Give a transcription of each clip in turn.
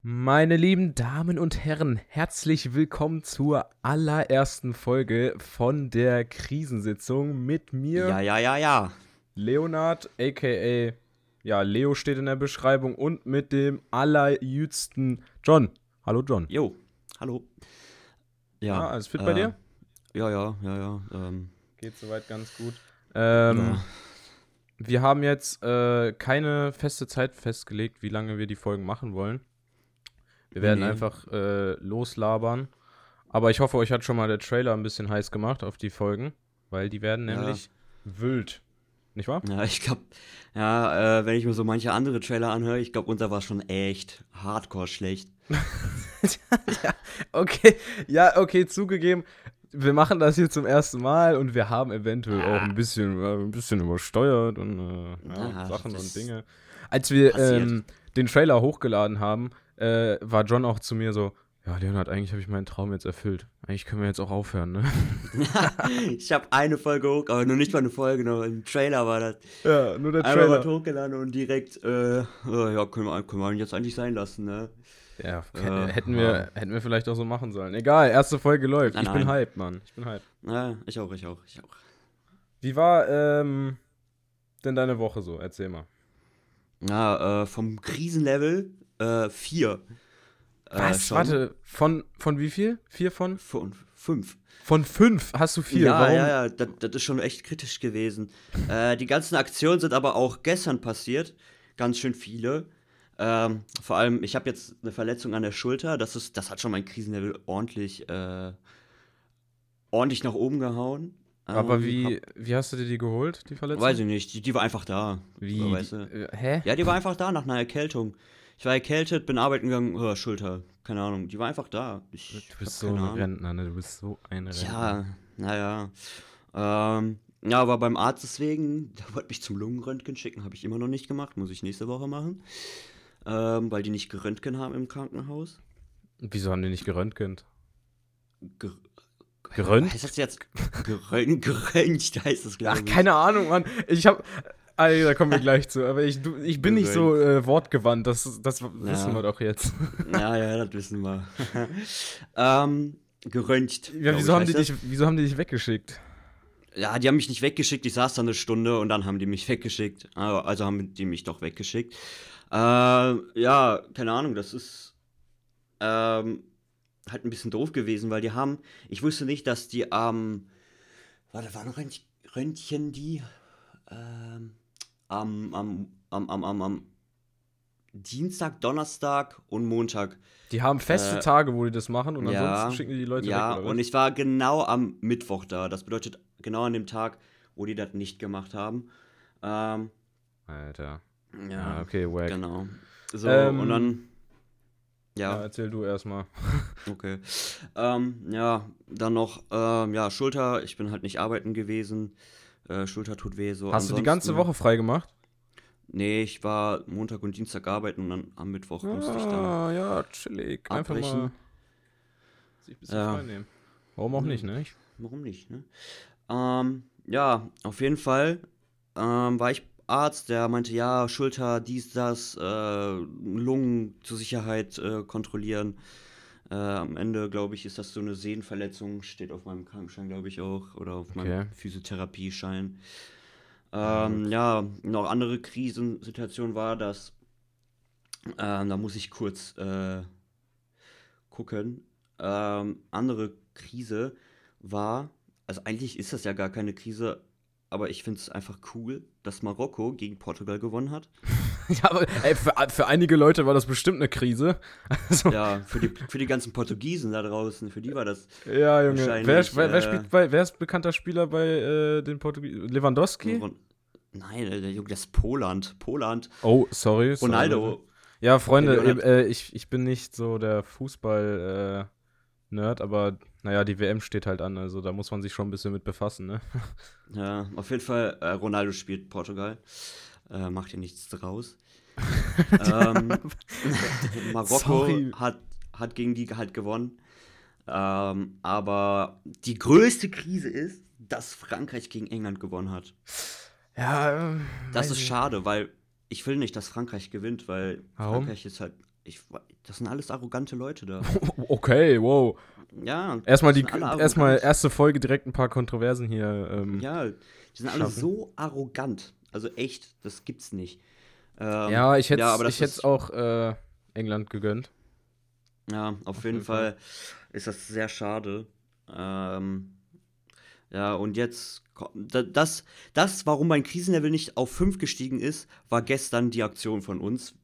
Meine lieben Damen und Herren, herzlich willkommen zur allerersten Folge von der Krisensitzung mit mir, Ja, ja, ja, ja. Leonard, aka, ja, Leo steht in der Beschreibung und mit dem allerjüdsten John. Hallo John. Jo, hallo. Ja, Ja, alles fit bei äh, dir? Ja, ja, ja, ja. Ähm, Geht soweit ganz gut. Ähm, ja. Wir haben jetzt äh, keine feste Zeit festgelegt, wie lange wir die Folgen machen wollen. Wir werden Nee. einfach äh, loslabern. Aber ich hoffe, euch hat schon mal der Trailer ein bisschen heiß gemacht auf die Folgen, weil die werden Ja. nämlich wild. Nicht wahr? ja, ich glaube, ja, äh, wenn ich mir so manche andere Trailer anhöre, ich glaube, unser war schon echt hardcore schlecht. ja, okay. Ja, okay, zugegeben. Wir machen das hier zum ersten Mal und wir haben eventuell auch ein bisschen, äh, ein bisschen übersteuert und äh, ja, Ja, Sachen und Dinge. Als wir ähm, den Trailer hochgeladen haben, äh, war John auch zu mir so, ja, Leonard, eigentlich habe ich meinen Traum jetzt erfüllt. Eigentlich können wir jetzt auch aufhören, ne? ich habe eine Folge hoch, aber nur nicht mal eine Folge, nur ein Trailer war das. Ja, nur der Einmal was hochgeladen und direkt, äh, äh, ja, können wir, können wir jetzt eigentlich sein lassen, ne? Ja, Äh, hätten, wir, hätten wir vielleicht auch so machen sollen. Egal, erste Folge läuft. Nein, ich bin nein. hyped, Mann. Ich bin hyped. Ja, ich auch, ich auch, ich auch. Wie war ähm, denn deine Woche so? Erzähl mal. Ja, äh, vom Krisenlevel, äh, vier. Äh, Was? schon. Warte, von, von wie viel? Vier von? Fünf. Fünf. Von fünf hast du vier. Ja, Warum? ja, ja, das, das ist schon echt kritisch gewesen. äh, die ganzen Aktionen sind aber auch gestern passiert. Ganz schön viele. Ähm, vor allem, ich habe jetzt eine Verletzung an der Schulter. Das, ist, das hat schon mein Krisenlevel ordentlich, äh, ordentlich nach oben gehauen. Aber Ähm, wie, wie hast du dir die geholt, die Hab, Verletzung? weiß ich nicht, die, die war einfach da. Wie? So, weißt du? hä? Ja, die war einfach da nach einer Erkältung. Ich war erkältet, bin arbeiten gegangen, oh, Schulter, keine Ahnung. Die war einfach da. Ich Du bist so ein. Rentner, ne? Du bist so ein Rentner. Ja, naja. Ähm, ja, aber beim Arzt deswegen, der wollte mich zum Lungenröntgen schicken, habe ich immer noch nicht gemacht, muss ich nächste Woche machen. Ähm, weil die nicht geröntgen haben im Krankenhaus. Wieso haben die nicht geröntgent? Ger Gerönt? Heißt das jetzt? Gerönt, geröntgt heißt das, glaube Ach, ich. keine Ahnung, Mann. Ich hab. Ah, da kommen wir gleich zu. Aber ich, du, ich bin nicht so äh, wortgewandt. Das, das wissen wir doch jetzt. Ja, ja, das wissen wir. ähm, geröntgt. Ja, wieso, haben die dich, wieso haben die dich weggeschickt? Ja, die haben mich nicht weggeschickt, ich saß da eine Stunde und dann haben die mich weggeschickt. Also also haben die mich doch weggeschickt. Äh, ja, keine Ahnung, das ist ähm, halt ein bisschen doof gewesen, weil die haben, ich wusste nicht, dass die am, warte, wann Rönt- Röntgen die? Ähm, am, am, am, am, am, am Dienstag, Donnerstag und Montag. Die haben feste Äh, Tage, wo die das machen und ja, ansonsten schicken die die Leute ja, weg, was? und ich war genau am Mittwoch da. Das bedeutet genau an dem Tag, wo die das nicht gemacht haben. Ähm, Alter. ja, Ja, okay, wack. genau. So, Ähm, und dann. Ja, Ja, erzähl du erstmal. okay. Ähm, ja, dann noch, ähm, ja, Schulter. Ich bin halt nicht arbeiten gewesen. Äh, Schulter tut weh. So Hast du die ganze ansonsten- Woche frei gemacht? Nee, ich war Montag und Dienstag arbeiten und dann am Mittwoch musste ich dann. Ah, ja, chillig. Einfach abbrechen. mal sich ein bisschen Ja. frei nehmen. Warum auch Mhm. nicht, ne? Warum nicht, ne? Ähm, ja, auf jeden Fall ähm, war ich Arzt, der meinte, ja, Schulter, dies, das, äh, Lungen zur Sicherheit äh, kontrollieren. Äh, am Ende, glaube ich, ist das so eine Sehnenverletzung, steht auf meinem Krankenschein, glaube ich auch, oder auf Okay. meinem Physiotherapieschein. Ähm, ja, noch andere Krisensituation war, dass, ähm, da muss ich kurz äh, gucken. Ähm, andere Krise war, also eigentlich ist das ja gar keine Krise, aber ich finde es einfach cool, dass Marokko gegen Portugal gewonnen hat. ja, aber ey, für, für einige Leute war das bestimmt eine Krise. Also, Ja, für die, für die ganzen Portugiesen da draußen, für die war das. ja, Junge. Wer, wer, wer, äh, spielt bei, wer ist bekannter Spieler bei äh, den Portugiesen? Lewandowski? Nein, äh, der Junge, das ist Poland. Poland. Oh, sorry. sorry. Ronaldo. Ja, Freunde, äh, ich, ich bin nicht so der Fußball-Nerd, aber naja, die WM steht halt an, also da muss man sich schon ein bisschen mit befassen, ne? Ja, auf jeden Fall, äh, Ronaldo spielt Portugal. Äh, macht hier nichts draus. ähm, Marokko Sorry. hat, hat gegen die halt gewonnen. Ähm, aber die größte Krise ist, dass Frankreich gegen England gewonnen hat. Ja, äh, Das ist schade, weil ich will nicht, dass Frankreich gewinnt, weil Warum? Frankreich ist halt. ich, das sind alles arrogante Leute da. Okay, wow. Ja. Erstmal die erstmal erste Folge direkt ein paar Kontroversen hier. Ähm, Ja, die sind alle so arrogant. Also echt, das gibt's nicht. Ähm, ja, ich hätte ja, ist- auch äh, England gegönnt. Ja, auf, jeden jeden Fall ist das sehr schade. Ähm, ja, und jetzt, das, das, warum mein Krisenlevel nicht auf 5 gestiegen ist, war gestern die Aktion von uns.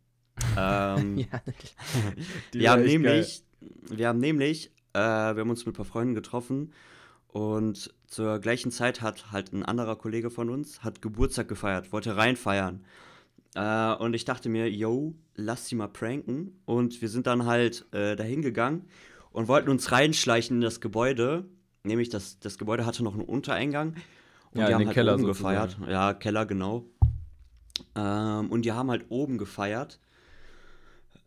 Ähm, Die wir haben nämlich, wir haben nämlich, äh, wir haben uns mit ein paar Freunden getroffen und zur gleichen Zeit hat halt ein anderer Kollege von uns, hat Geburtstag gefeiert, wollte reinfeiern. Äh, und ich dachte mir, yo, lass sie mal pranken. Und wir sind dann halt äh, dahin gegangen und wollten uns reinschleichen in das Gebäude. Nämlich, das, das Gebäude hatte noch einen Untereingang. Und Ja, die haben halt Keller oben sozusagen. gefeiert. Ja, Keller, genau. Ähm, und die haben halt oben gefeiert.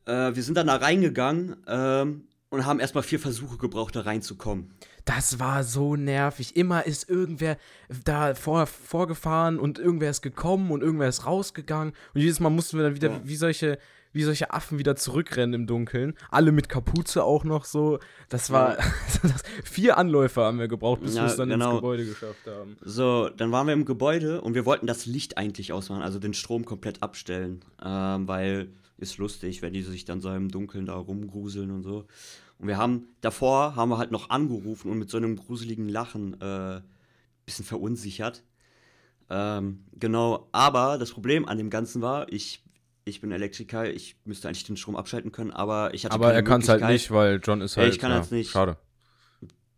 Äh, wir sind dann da reingegangen ähm, und haben erstmal vier Versuche gebraucht, da reinzukommen. Das war so nervig. Immer ist irgendwer da vor, vorgefahren und irgendwer ist gekommen und irgendwer ist rausgegangen. Und jedes Mal mussten wir dann wieder Ja. wie, solche, wie solche Affen wieder zurückrennen im Dunkeln. Alle mit Kapuze auch noch so. Das war. vier Anläufe haben wir gebraucht, bis Ja, wir es dann genau. ins Gebäude geschafft haben. So, dann waren wir im Gebäude und wir wollten das Licht eigentlich ausmachen, also den Strom komplett abstellen, ähm, weil ist lustig, wenn die sich dann so im Dunkeln da rumgruseln und so. Und wir haben, davor haben wir halt noch angerufen und mit so einem gruseligen Lachen äh, bisschen verunsichert. Ähm, genau, aber das Problem an dem Ganzen war, ich, ich bin Elektriker, ich müsste eigentlich den Strom abschalten können, aber ich hatte Aber er kann es halt nicht, weil John ist Ja, halt. ich kann das nicht. Schade.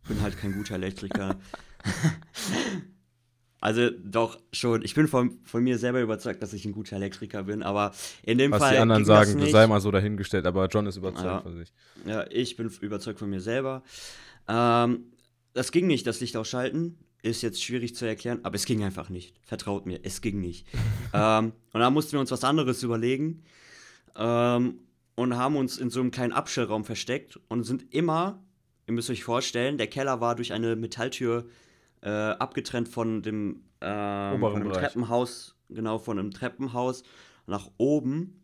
bin halt kein guter Elektriker. also doch schon. Ich bin von, von mir selber überzeugt, dass ich ein guter Elektriker bin, aber in dem Was Fall. die anderen sagen, das sei mal so dahingestellt, aber John ist überzeugt Ja. von sich. Ja, ich bin überzeugt von mir selber. Ähm, das ging nicht, das Licht ausschalten. Ist jetzt schwierig zu erklären, aber es ging einfach nicht. Vertraut mir, es ging nicht. ähm, und dann mussten wir uns was anderes überlegen. Ähm, und haben uns in so einem kleinen Abstellraum versteckt und sind immer, ihr müsst euch vorstellen, der Keller war durch eine Metalltür äh, abgetrennt von dem, ähm, von Bereich. Treppenhaus, genau, von einem Treppenhaus nach oben.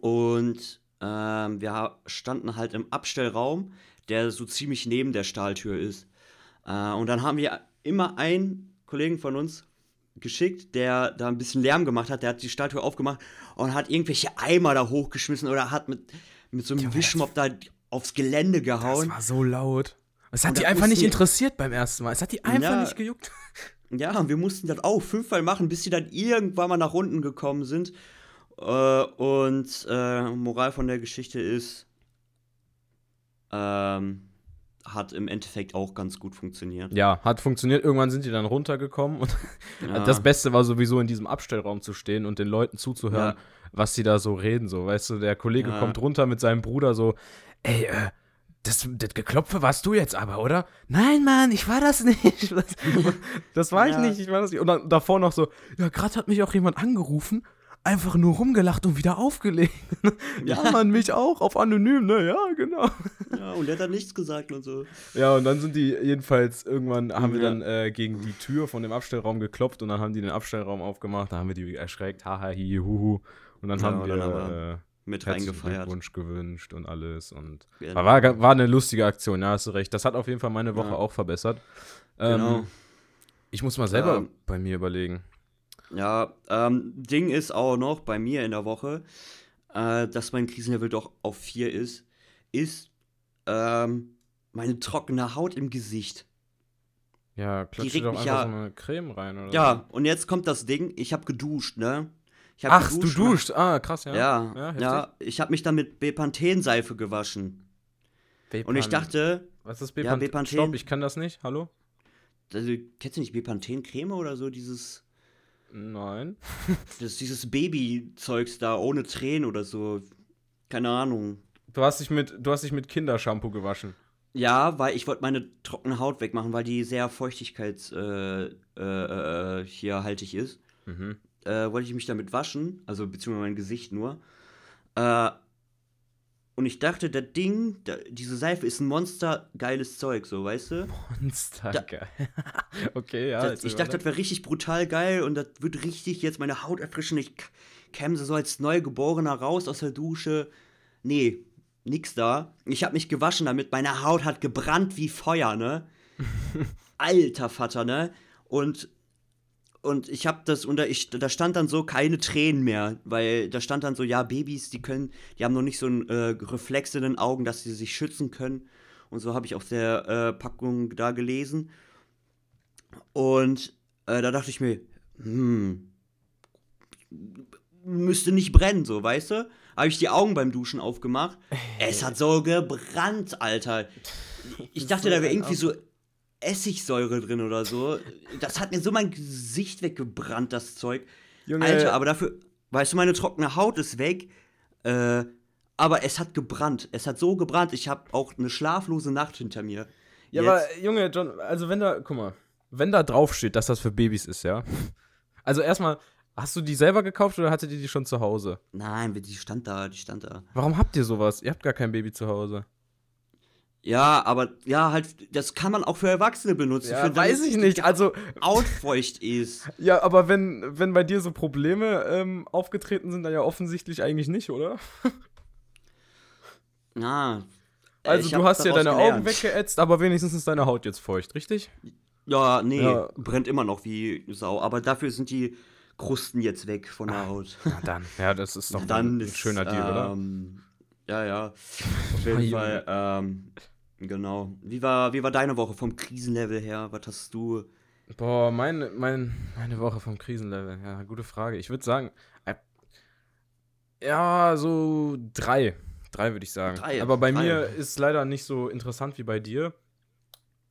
Und ähm, wir standen halt im Abstellraum, der so ziemlich neben der Stahltür ist. Äh, und dann haben wir immer einen Kollegen von uns geschickt, der da ein bisschen Lärm gemacht hat. Der hat die Stahltür aufgemacht und hat irgendwelche Eimer da hochgeschmissen oder hat mit, mit so einem Junge, Wischmopp da aufs Gelände Das gehauen. war so laut. Es hat die einfach nicht interessiert beim ersten Mal. Es hat die einfach Ja. nicht gejuckt. Ja, und wir mussten das auch fünfmal machen, bis sie dann irgendwann mal nach unten gekommen sind. Äh, und äh, Moral von der Geschichte ist, ähm, hat im Endeffekt auch ganz gut funktioniert. Ja, hat funktioniert. Irgendwann sind die dann runtergekommen und Ja. das Beste war sowieso in diesem Abstellraum zu stehen und den Leuten zuzuhören, Ja. was die da so reden. So, weißt du, der Kollege Ja. kommt runter mit seinem Bruder so, ey, äh, das, das Geklopfe warst du jetzt aber, oder? Nein, Mann, ich war das nicht. Das, das war ich Ja. nicht, ich war das nicht. Und dann davor noch so, ja, gerade hat mich auch jemand angerufen, einfach nur rumgelacht und wieder aufgelegt. ja, Ja. Mann, mich auch, auf anonym, ne? Ja, genau. Ja, und der hat dann nichts gesagt und so. Ja, und dann sind die jedenfalls, irgendwann haben wir Ja. dann äh, gegen die Tür von dem Abstellraum geklopft und dann haben die den Abstellraum aufgemacht, da haben wir die erschreckt, haha, hi, huhu. Und dann haben wir dann haben äh, Mit reingefeiert. Glückwunsch gewünscht und alles. Und Genau. war, war, eine lustige Aktion, ja, hast du recht. Das hat auf jeden Fall meine Woche Ja. auch verbessert. Ähm, Genau. Ich muss mal selber Ähm, bei mir überlegen. Ja, ähm, Ding ist auch noch bei mir in der Woche, äh, dass mein Krisenlevel doch auf 4 ist, ist ähm, meine trockene Haut im Gesicht. Ja, klatsch regt dir doch einfach ja- so eine Creme rein oder Ja, und jetzt kommt das Ding, ich habe geduscht, ne? Ach, du geduscht, duscht. Ah, krass, ja. Ja, ja, heftig. ich habe mich dann mit Bepanthen-Seife gewaschen. Und ich Bepan- dachte, Was ist Ja, Bepanthen? Bepanthen. Stopp, ich kann das nicht. Hallo? also, kennst du nicht Bepanthen-Creme oder so, dieses, Nein. das, dieses Baby-Zeugs da ohne Tränen oder so? Keine Ahnung. Du hast dich mit, du hast dich mit Kindershampoo gewaschen. Ja, weil ich wollte meine trockene Haut wegmachen, weil die sehr feuchtigkeits äh, äh, äh, hier haltig ist. Mhm. Äh, wollte ich mich damit waschen, also beziehungsweise mein Gesicht nur. Äh, und ich dachte, das Ding, da, diese Seife ist ein monstergeiles Zeug, so, weißt du? Monster, Da- geil. okay, ja. das, erzähl ich dachte, das wäre richtig brutal geil und das wird richtig jetzt meine Haut erfrischen. Ich käme so als Neugeborener raus aus der Dusche. nee, nix da. Ich habe mich gewaschen damit, meine Haut hat gebrannt wie Feuer, ne? Alter Vater, ne? Und und ich habe das da, ich, da stand dann so keine Tränen mehr, weil da stand dann so ja Babys, die können, die haben noch nicht so ein äh, Reflex in den Augen, dass sie sich schützen können und so habe ich auf der äh, Packung da gelesen und äh, da dachte ich mir, hm, müsste nicht brennen, so, weißt du? Habe ich die Augen beim Duschen aufgemacht. Es hat so gebrannt, Alter. Ich dachte, da wäre irgendwie so Essigsäure drin oder so. Das hat mir so mein Gesicht weggebrannt, das Zeug. Junge. Alter, aber dafür, weißt du, meine trockene Haut ist weg. Äh, aber es hat gebrannt. Es hat so gebrannt. Ich habe auch eine schlaflose Nacht hinter mir. Ja, Jetzt. aber Junge, John, also wenn da, guck mal, wenn da draufsteht, dass das für Babys ist, ja. Also erstmal, Hast du die selber gekauft oder hattet ihr die schon zu Hause? Nein, die stand da, die stand da. Warum habt ihr sowas? Ihr habt gar kein Baby zu Hause. Ja, aber ja, halt, das kann man auch für Erwachsene benutzen. Ja, für, weiß ich nicht. Also outfeucht ist. Ja, aber wenn, wenn bei dir so Probleme ähm, aufgetreten sind, dann ja offensichtlich eigentlich nicht, oder? Na. Also du hast ja deine gelernt. Augen weggeätzt, aber wenigstens ist deine Haut jetzt feucht, richtig? Ja, nee, ja. brennt immer noch wie Sau. Aber dafür sind die Krusten jetzt weg von der Haut. Na dann, ja, das ist doch dann ein ist, schöner Deal, ähm, oder? Ja, ja. Auf jeden Fall, ähm, genau. Wie war, wie war deine Woche vom Krisenlevel her? Was hast du? Boah, meine, mein, meine Woche vom Krisenlevel, ja, gute Frage. Ich würde sagen, äh, ja, so drei. Drei würde ich sagen. Drei, Aber bei drei. mir ist es leider nicht so interessant wie bei dir.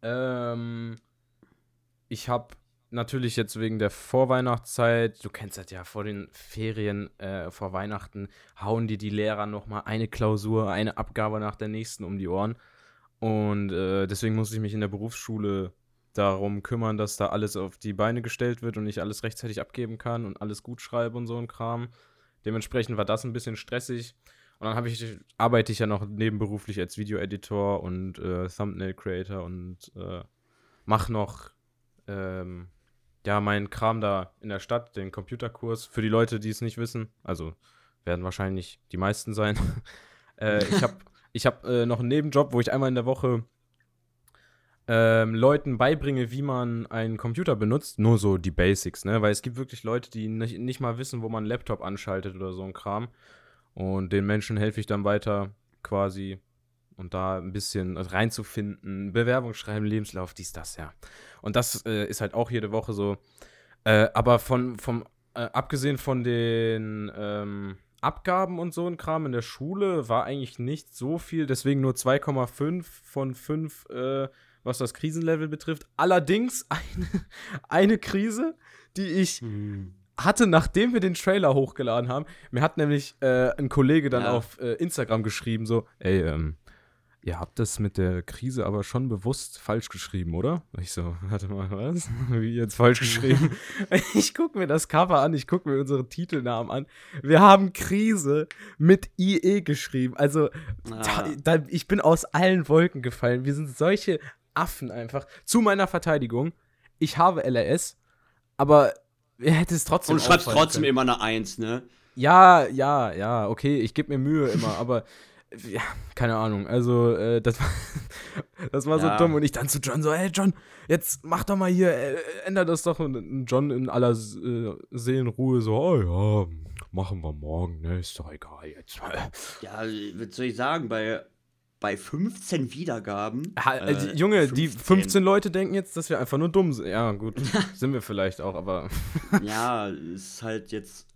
Ähm, ich habe natürlich jetzt wegen der Vorweihnachtszeit, du kennst das ja, vor den Ferien, äh, vor Weihnachten, hauen dir die Lehrer nochmal eine Klausur, eine Abgabe nach der nächsten um die Ohren. Und äh, deswegen muss ich mich in der Berufsschule darum kümmern, dass da alles auf die Beine gestellt wird und ich alles rechtzeitig abgeben kann und alles gut schreibe und so ein Kram. Dementsprechend war das ein bisschen stressig. Und dann ich, arbeite ich ja noch nebenberuflich als Videoeditor und äh, Thumbnail Creator und äh, mache noch ähm, ja, mein Kram da in der Stadt, den Computerkurs. Für die Leute, die es nicht wissen, also werden wahrscheinlich die meisten sein. äh, ich habe ich hab, äh, noch einen Nebenjob, wo ich einmal in der Woche ähm, Leuten beibringe, wie man einen Computer benutzt. Nur so die Basics, ne? Weil es gibt wirklich Leute, die nicht, nicht mal wissen, wo man einen Laptop anschaltet oder so ein Kram. Und den Menschen helfe ich dann weiter quasi und da ein bisschen reinzufinden, Bewerbung schreiben, Lebenslauf, dies, das, ja. Und das äh, ist halt auch jede Woche so. Äh, aber von, vom, äh, abgesehen von den ähm, Abgaben und so ein Kram in der Schule war eigentlich nicht so viel, deswegen nur 2,5 von 5, äh, was das Krisenlevel betrifft. Allerdings eine, eine Krise, die ich. Hm hatte, nachdem wir den Trailer hochgeladen haben, mir hat nämlich äh, ein Kollege dann ja. auf äh, Instagram geschrieben, so, ey, ähm, ihr habt das mit der Krise aber schon bewusst falsch geschrieben, oder? Ich so, warte mal, was? Wie jetzt falsch geschrieben? ich gucke mir das Cover an, ich gucke mir unsere Titelnamen an. Wir haben Krise mit IE geschrieben. Also, ah. da, da, ich bin aus allen Wolken gefallen. Wir sind solche Affen einfach. Zu meiner Verteidigung, ich habe LRS, aber er hätte es trotzdem. Und du schreibst trotzdem können. immer eine Eins, ne? Ja, ja, ja, okay, ich gebe mir Mühe immer, aber ja, keine Ahnung. Also, äh, das war, das war ja. so dumm. Und ich dann zu John so, hey John, jetzt mach doch mal hier, äh, ändert das doch. Und John in aller äh, Seelenruhe so, oh ja, machen wir morgen, ne? Ist doch egal jetzt. Ja, was soll ich sagen, bei, bei 15 Wiedergaben. Ha, äh, die, Junge, 15. die 15 Leute denken jetzt, dass wir einfach nur dumm sind. Ja, gut, sind wir vielleicht auch, aber. ja, ist halt jetzt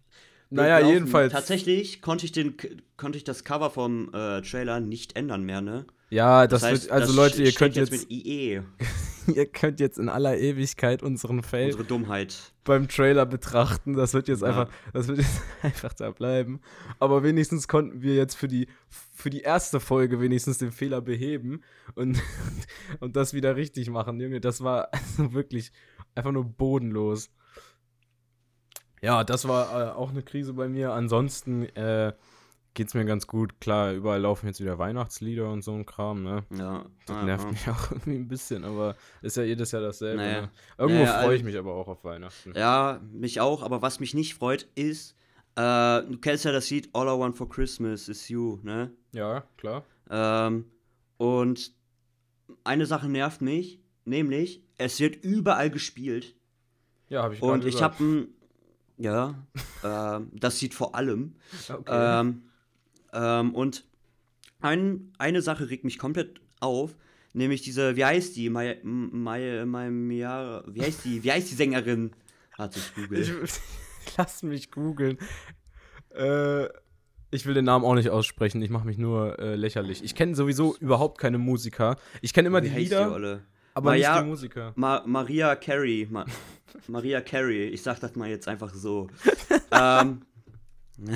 naja, jedenfalls. Tatsächlich konnte ich, den, konnte ich das Cover vom äh, Trailer nicht ändern mehr, ne? Ja, das, das heißt, wird, also das Leute, ihr könnt jetzt, jetzt mit IE. ihr könnt jetzt in aller Ewigkeit unseren Fail Unsere Dummheit beim Trailer betrachten. Das wird jetzt ja. einfach, das wird jetzt einfach da bleiben. Aber wenigstens konnten wir jetzt für die für die erste Folge wenigstens den Fehler beheben und, und das wieder richtig machen, Junge. Das war also wirklich einfach nur bodenlos. Ja, das war äh, auch eine Krise bei mir. Ansonsten äh, es mir ganz gut. Klar, überall laufen jetzt wieder Weihnachtslieder und so ein Kram, ne? Ja. Das nervt ja. mich auch irgendwie ein bisschen, aber ist ja jedes Jahr dasselbe. Naja. Ne? Irgendwo naja, freue ich also, mich aber auch auf Weihnachten. Ja, mich auch, aber was mich nicht freut, ist, Äh, du kennst ja das Lied All I Want for Christmas is You, ne? Ja, klar. Ähm, und eine Sache nervt mich, nämlich, es wird überall gespielt. Ja, habe ich Und ich habe ein, ja, äh, das sieht vor allem. Okay. Ähm, ähm, und ein, eine Sache regt mich komplett auf, nämlich diese, wie heißt die, Maya, Maya, Maya, wie heißt die, wie heißt die Sängerin? Hat sich googelt. Lass mich googeln. Äh, ich will den Namen auch nicht aussprechen, ich mache mich nur äh, lächerlich. Ich kenne sowieso überhaupt keine Musiker. Ich kenne immer wie die Lieder, die, aber Maja, nicht die Musiker. Ma Maria Carey. Ma Maria Carey, ich sag das mal jetzt einfach so. ähm,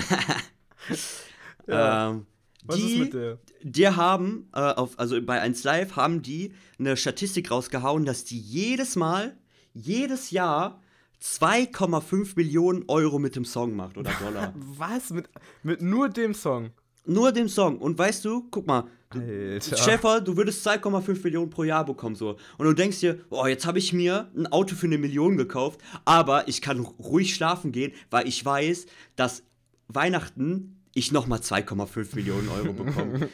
ja. ähm, Was die, ist mit der? Die haben, äh, auf, also bei 1 Live haben die eine Statistik rausgehauen, dass die jedes Mal, jedes Jahr 2,5 Millionen Euro mit dem Song macht oder Dollar. Was? Mit, mit nur dem Song? Nur dem Song. Und weißt du, guck mal, Alter. Schäfer, du würdest 2,5 Millionen pro Jahr bekommen so. Und du denkst dir, oh, jetzt habe ich mir ein Auto für eine Million gekauft, aber ich kann ruhig schlafen gehen, weil ich weiß, dass Weihnachten ich nochmal 2,5 Millionen Euro bekomme.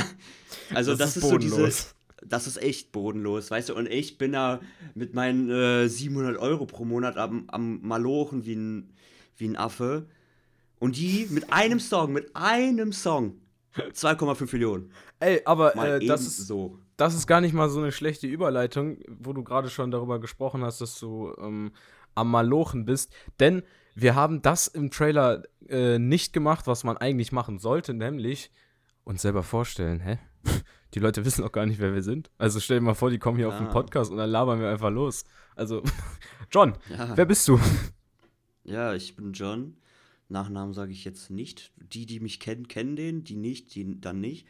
also das, das ist, ist so diese, das ist echt bodenlos, weißt du, und ich bin da mit meinen äh, 700 Euro pro Monat am, am Malochen wie ein, wie ein Affe. Und die mit einem Song, mit einem Song 2,5 Millionen. Ey, aber äh, das, ist, so. das ist gar nicht mal so eine schlechte Überleitung, wo du gerade schon darüber gesprochen hast, dass du ähm, am Malochen bist. Denn wir haben das im Trailer äh, nicht gemacht, was man eigentlich machen sollte, nämlich uns selber vorstellen. Hä? Die Leute wissen auch gar nicht, wer wir sind. Also stell dir mal vor, die kommen hier ah. auf den Podcast und dann labern wir einfach los. Also, John, ja. wer bist du? Ja, ich bin John. Nachnamen sage ich jetzt nicht. Die, die mich kennen, kennen den, die nicht, die dann nicht.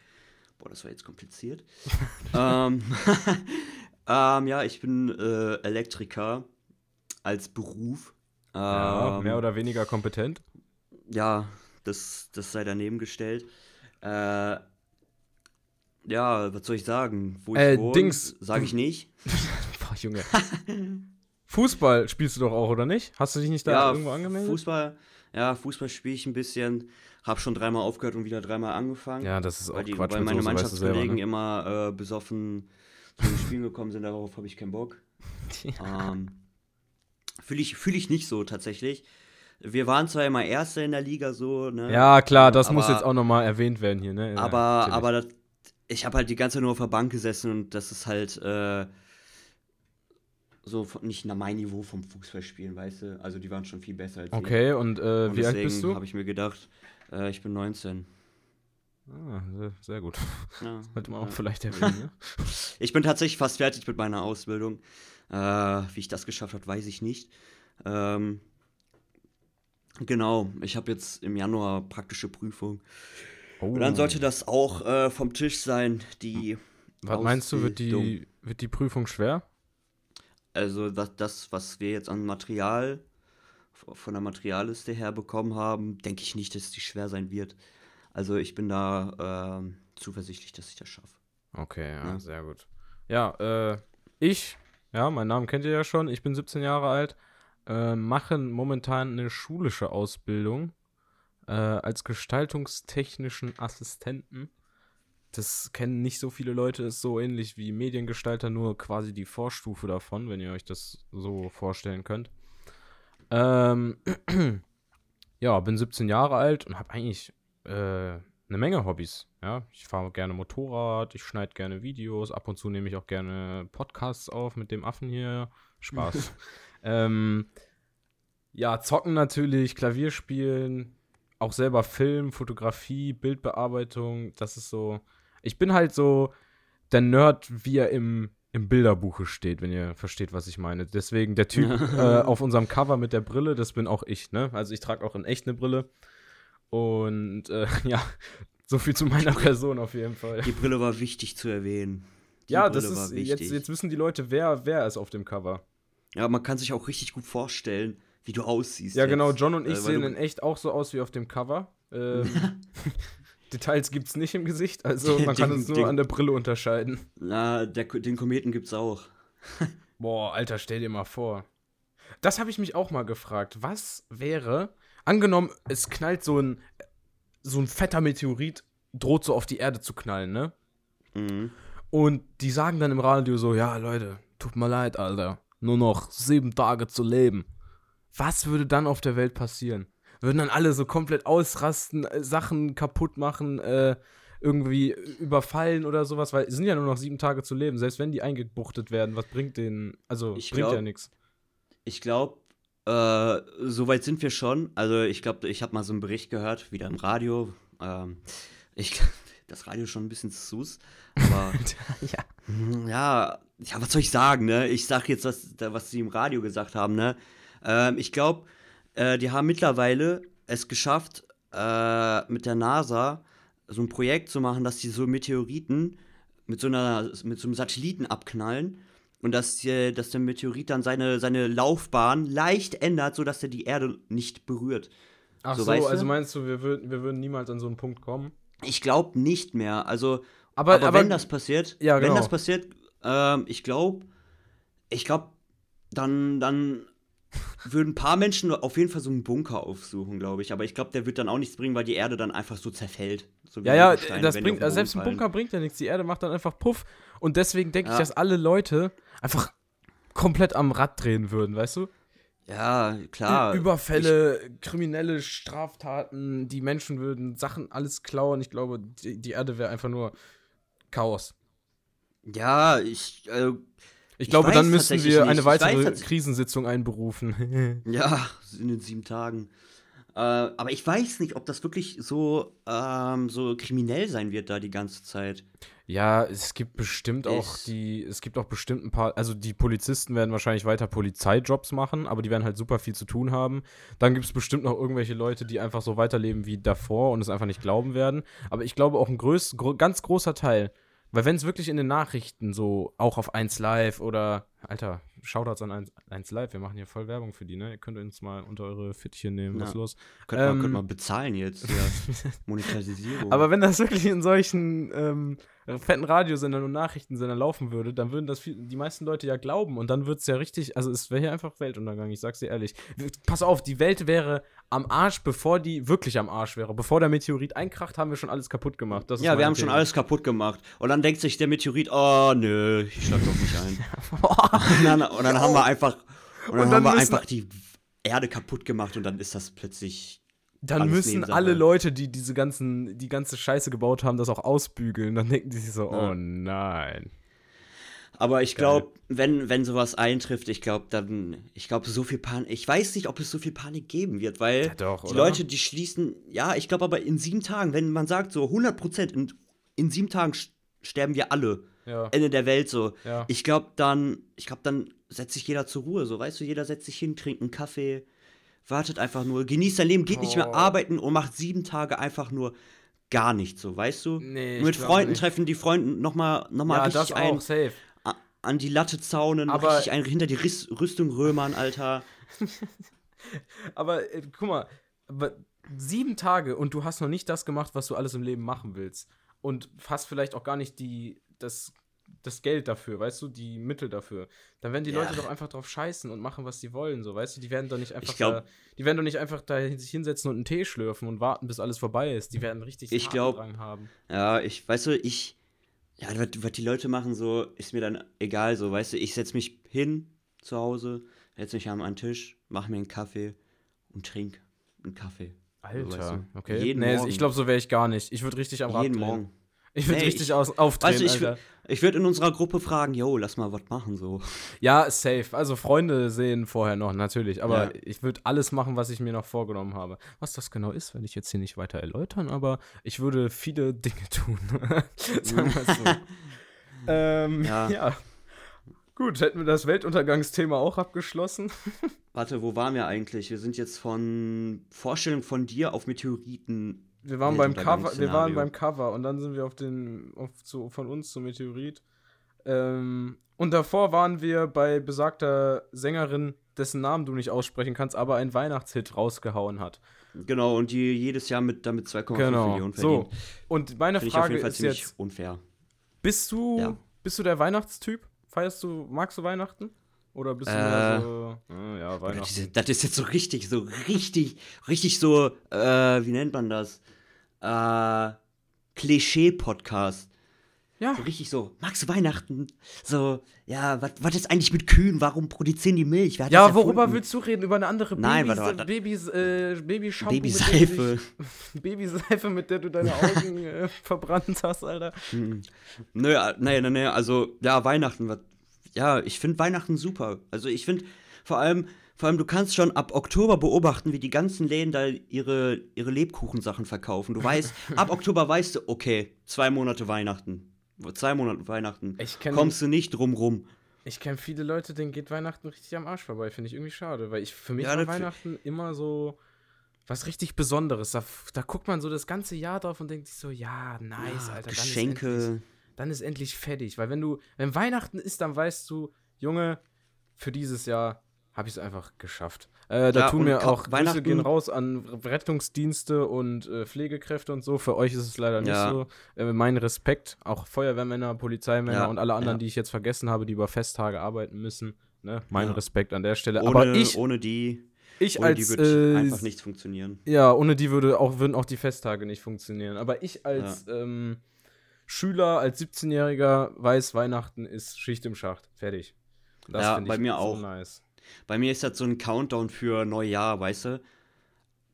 Boah, das war jetzt kompliziert. ähm, ähm, ja, ich bin äh, Elektriker als Beruf. Ähm, ja, mehr oder weniger kompetent? Ja, das, das sei daneben gestellt. Äh, ja, was soll ich sagen? Wo ich äh, wohne, Dings. Sag ich nicht. Boah, Junge. Fußball spielst du doch auch, oder nicht? Hast du dich nicht da ja, irgendwo angemeldet? Fußball, ja, Fußball spiele ich ein bisschen. Hab schon dreimal aufgehört und wieder dreimal angefangen. Ja, das ist auch weil die, Quatsch. Weil meine Mannschaftskollegen selber, ne? immer äh, besoffen zu den Spielen gekommen sind, darauf habe ich keinen Bock. Ja. Ähm, Fühle ich, fühl ich nicht so tatsächlich. Wir waren zwar immer Erste in der Liga so, ne? Ja, klar, das aber, muss jetzt auch nochmal erwähnt werden hier, ne? Ja, aber, aber das, ich habe halt die ganze Zeit nur auf der Bank gesessen und das ist halt äh, so nicht nach meinem Niveau vom Fußballspielen, weißt du? Also die waren schon viel besser als Okay, ich. und, äh, und wie alt bist du? habe ich mir gedacht, äh, ich bin 19. Ah, sehr, sehr gut. Ja, Sollte man auch vielleicht erwähnen, ne? ich bin tatsächlich fast fertig mit meiner Ausbildung. Äh, wie ich das geschafft habe, weiß ich nicht. Ähm, genau, ich habe jetzt im Januar praktische Prüfung. Oh. Und dann sollte das auch äh, vom Tisch sein, die. Was meinst du, wird die, wird die Prüfung schwer? Also das, das, was wir jetzt an Material von der Materialliste her bekommen haben, denke ich nicht, dass die schwer sein wird. Also ich bin da äh, zuversichtlich, dass ich das schaffe. Okay, ja, ja, sehr gut. Ja, äh, ich, ja, meinen Namen kennt ihr ja schon, ich bin 17 Jahre alt, äh, mache momentan eine schulische Ausbildung äh, als gestaltungstechnischen Assistenten. Das kennen nicht so viele Leute, ist so ähnlich wie Mediengestalter, nur quasi die Vorstufe davon, wenn ihr euch das so vorstellen könnt. Ähm, ja, bin 17 Jahre alt und habe eigentlich äh, eine Menge Hobbys. Ja, ich fahre gerne Motorrad, ich schneide gerne Videos, ab und zu nehme ich auch gerne Podcasts auf mit dem Affen hier. Spaß. ähm, ja, zocken natürlich, Klavier spielen, auch selber Film, Fotografie, Bildbearbeitung, das ist so. Ich bin halt so der Nerd, wie er im, im Bilderbuche steht, wenn ihr versteht, was ich meine. Deswegen der Typ äh, auf unserem Cover mit der Brille, das bin auch ich, ne? Also ich trage auch in echt eine Brille. Und äh, ja, so viel zu meiner Person auf jeden Fall. Die Brille war wichtig zu erwähnen. Die ja, Brille das ist jetzt, jetzt wissen die Leute, wer, wer ist auf dem Cover. Ja, man kann sich auch richtig gut vorstellen, wie du aussiehst. Ja, genau, jetzt. genau. John und ich äh, sehen in echt auch so aus wie auf dem Cover. Ähm, Details gibt es nicht im Gesicht, also man kann uns nur den, an der Brille unterscheiden. Na, der, den Kometen gibt's auch. Boah, Alter, stell dir mal vor. Das habe ich mich auch mal gefragt. Was wäre, angenommen, es knallt so ein, so ein fetter Meteorit, droht so auf die Erde zu knallen, ne? Mhm. Und die sagen dann im Radio so, ja, Leute, tut mir leid, Alter. Nur noch sieben Tage zu leben. Was würde dann auf der Welt passieren? Würden dann alle so komplett ausrasten, äh, Sachen kaputt machen, äh, irgendwie überfallen oder sowas, weil es sind ja nur noch sieben Tage zu leben. Selbst wenn die eingebuchtet werden, was bringt denen? Also ich bringt glaub, ja nichts. Ich glaube, äh, soweit sind wir schon. Also ich glaube, ich habe mal so einen Bericht gehört, wieder im Radio. Ähm, ich das Radio schon ein bisschen sus, aber ja. Hm, ja, ja, was soll ich sagen, ne? Ich sag jetzt, was, was sie im Radio gesagt haben, ne? Ähm, ich glaube, äh, die haben mittlerweile es geschafft, äh, mit der NASA so ein Projekt zu machen, dass die so Meteoriten mit so, einer, mit so einem Satelliten abknallen und dass, äh, dass der Meteorit dann seine, seine Laufbahn leicht ändert, sodass er die Erde nicht berührt. Ach so, so also meinst du, wir würden, wir würden niemals an so einen Punkt kommen? Ich glaube nicht mehr. Also, aber, aber, aber, wenn das passiert, ja, genau. wenn das passiert, ähm, ich glaube, ich glaube, dann, dann würden ein paar Menschen auf jeden Fall so einen Bunker aufsuchen, glaube ich. Aber ich glaube, der wird dann auch nichts bringen, weil die Erde dann einfach so zerfällt. So ja, ja, Steine, das bringt, also selbst ein Bunker bringt ja nichts. Die Erde macht dann einfach Puff. Und deswegen denke ja. ich, dass alle Leute einfach komplett am Rad drehen würden, weißt du? Ja, klar. Überfälle, ich, kriminelle Straftaten, die Menschen würden Sachen alles klauen. Ich glaube, die, die Erde wäre einfach nur Chaos. Ja, ich. Äh, ich, ich glaube, dann müssten wir eine weitere weiß, Krisensitzung einberufen. ja, in den sieben Tagen. Äh, aber ich weiß nicht, ob das wirklich so, ähm, so kriminell sein wird da die ganze Zeit. Ja, es gibt bestimmt auch die, es gibt auch bestimmt ein paar, also die Polizisten werden wahrscheinlich weiter Polizeijobs machen, aber die werden halt super viel zu tun haben. Dann gibt es bestimmt noch irgendwelche Leute, die einfach so weiterleben wie davor und es einfach nicht glauben werden. Aber ich glaube auch ein größ, gro ganz großer Teil weil wenn es wirklich in den Nachrichten so, auch auf 1 Live oder, Alter, Shoutouts an 1, 1 Live, wir machen hier voll Werbung für die, ne? Ihr könnt uns mal unter eure Fittchen nehmen, ja. was ist los? Könnt, ähm, man, könnt man bezahlen jetzt, ja. Monetarisierung. Aber wenn das wirklich in solchen ähm, fetten Radiosendern und Nachrichtensendern laufen würde, dann würden das viel, die meisten Leute ja glauben und dann wird es ja richtig, also es wäre hier einfach Weltuntergang, ich sag's dir ehrlich. Pass auf, die Welt wäre am Arsch, bevor die wirklich am Arsch wäre. Bevor der Meteorit einkracht, haben wir schon alles kaputt gemacht. ja, wir haben Thema. schon alles kaputt gemacht. Und dann denkt sich der Meteorit, oh nö, ich schlag doch nicht ein. und, dann, und dann haben wir einfach, und dann, und dann haben wir einfach die Erde kaputt gemacht und dann ist das plötzlich dann müssen alle Leute, die diese ganzen, die ganze Scheiße gebaut haben, das auch ausbügeln. Dann denken die sich so, ja. oh nein. Aber ich glaube, wenn, wenn sowas eintrifft, ich glaube, dann, ich glaube, so viel Panik, ich weiß nicht, ob es so viel Panik geben wird, weil ja, doch, die Leute, die schließen, ja, ich glaube aber in sieben Tagen, wenn man sagt so 100 Prozent, in, in sieben Tagen sterben wir alle, ja. Ende der Welt so. Ja. Ich glaube dann, ich glaube dann setzt sich jeder zur Ruhe, so, weißt du, jeder setzt sich hin, trinkt einen Kaffee, wartet einfach nur, genießt sein Leben, geht oh. nicht mehr arbeiten und macht sieben Tage einfach nur gar nichts, so, weißt du? Nee, Mit Freunden nicht. treffen die Freunde nochmal noch mal ja, richtig ein. Safe. An die Latte zaunen, aber richtig ein, hinter die Riss, Rüstung römern, Alter. aber äh, guck mal, sieben Tage und du hast noch nicht das gemacht, was du alles im Leben machen willst. Und hast vielleicht auch gar nicht die, das das Geld dafür, weißt du, die Mittel dafür. Dann werden die ja. Leute doch einfach drauf scheißen und machen, was sie wollen, so, weißt du, die werden doch nicht einfach glaub, da, die werden doch nicht einfach da sich hinsetzen und einen Tee schlürfen und warten, bis alles vorbei ist. Die werden richtig ich glaub, haben. Ja, ich, weißt du, ich, ja, was, was, die Leute machen, so, ist mir dann egal, so, weißt du, ich setze mich hin zu Hause, setze mich an einen Tisch, mache mir einen Kaffee und trinke einen Kaffee. Alter, so, weißt du? okay. Jeden nee, Morgen. ich glaube, so wäre ich gar nicht. Ich würde richtig am Rad Jeden drehen. Morgen. Ich würde nee, richtig aus, auftreten, weißt du, ich, ich würde in unserer Gruppe fragen, yo, lass mal was machen, so. Ja, safe. Also Freunde sehen vorher noch, natürlich. Aber ja. ich würde alles machen, was ich mir noch vorgenommen habe. Was das genau ist, werde ich jetzt hier nicht weiter erläutern, aber ich würde viele Dinge tun. Sagen wir so. ähm, ja. ja. Gut, hätten wir das Weltuntergangsthema auch abgeschlossen. Warte, wo waren wir eigentlich? Wir sind jetzt von Vorstellung von dir auf Meteoriten wir waren beim Cover, wir waren beim Cover und dann sind wir auf den, auf zu, von uns zum Meteorit. Ähm, und davor waren wir bei besagter Sängerin, dessen Namen du nicht aussprechen kannst, aber einen Weihnachtshit rausgehauen hat. Genau, und die jedes Jahr mit damit 2,5 genau. Millionen verdient. So, und meine Find Frage ist jetzt unfair. Bist du, ja. bist du der Weihnachtstyp? Feierst du, magst du Weihnachten? Oder bist du äh, mehr so, äh, ja, Weihnachten? Das ist jetzt so richtig, so richtig, richtig so, äh, wie nennt man das? Äh, Klischee-Podcast. Ja. So richtig so, magst du Weihnachten? So, ja, was ist eigentlich mit Kühen? Warum produzieren die Milch? ja, worüber willst du reden? Über eine andere Nein, Babys, warte. Babys, äh, Babyshampoo? Babyseife. Babyseife, mit der du deine Augen äh, verbrannt hast, Alter. Hm. Naja, nee, nee, nee, also, ja, Weihnachten, ja, ich finde Weihnachten super. Also, ich finde vor allem, vor allem, du kannst schon ab Oktober beobachten, wie die ganzen Läden da ihre, ihre Lebkuchensachen verkaufen. Du weißt, ab Oktober weißt du, okay, zwei Monate Weihnachten zwei Monaten Weihnachten kenn, kommst du nicht drum rum. Ich kenne viele Leute, denen geht Weihnachten richtig am Arsch vorbei. Finde ich irgendwie schade, weil ich für mich ja, war Weihnachten immer so was richtig Besonderes. Da, da, guckt man so das ganze Jahr drauf und denkt sich so, ja, nice, ja, Alter. Geschenke. Dann ist, endlich, dann ist endlich fertig. Weil wenn du, wenn Weihnachten ist, dann weißt du, Junge, für dieses Jahr habe ich es einfach geschafft. Äh, da ja, tun mir auch Grüße gehen raus an Rettungsdienste und äh, Pflegekräfte und so. Für euch ist es leider nicht ja. so. Äh, mein Respekt, auch Feuerwehrmänner, Polizeimänner ja, und alle anderen, die ich jetzt vergessen habe, die über Festtage arbeiten müssen. Ne? Mein Respekt an der Stelle. Ohne, Aber ich, ohne die, ich ohne als, die würde äh, einfach nicht funktionieren. Ja, ohne die würde auch, würden auch die Festtage nicht funktionieren. Aber ich als ähm, Schüler, als 17-Jähriger weiß, Weihnachten ist Schicht im Schacht. Fertig. Das ja, bei mir so auch. Nice. Bei mir ist das so ein Countdown für Neujahr, weißt du?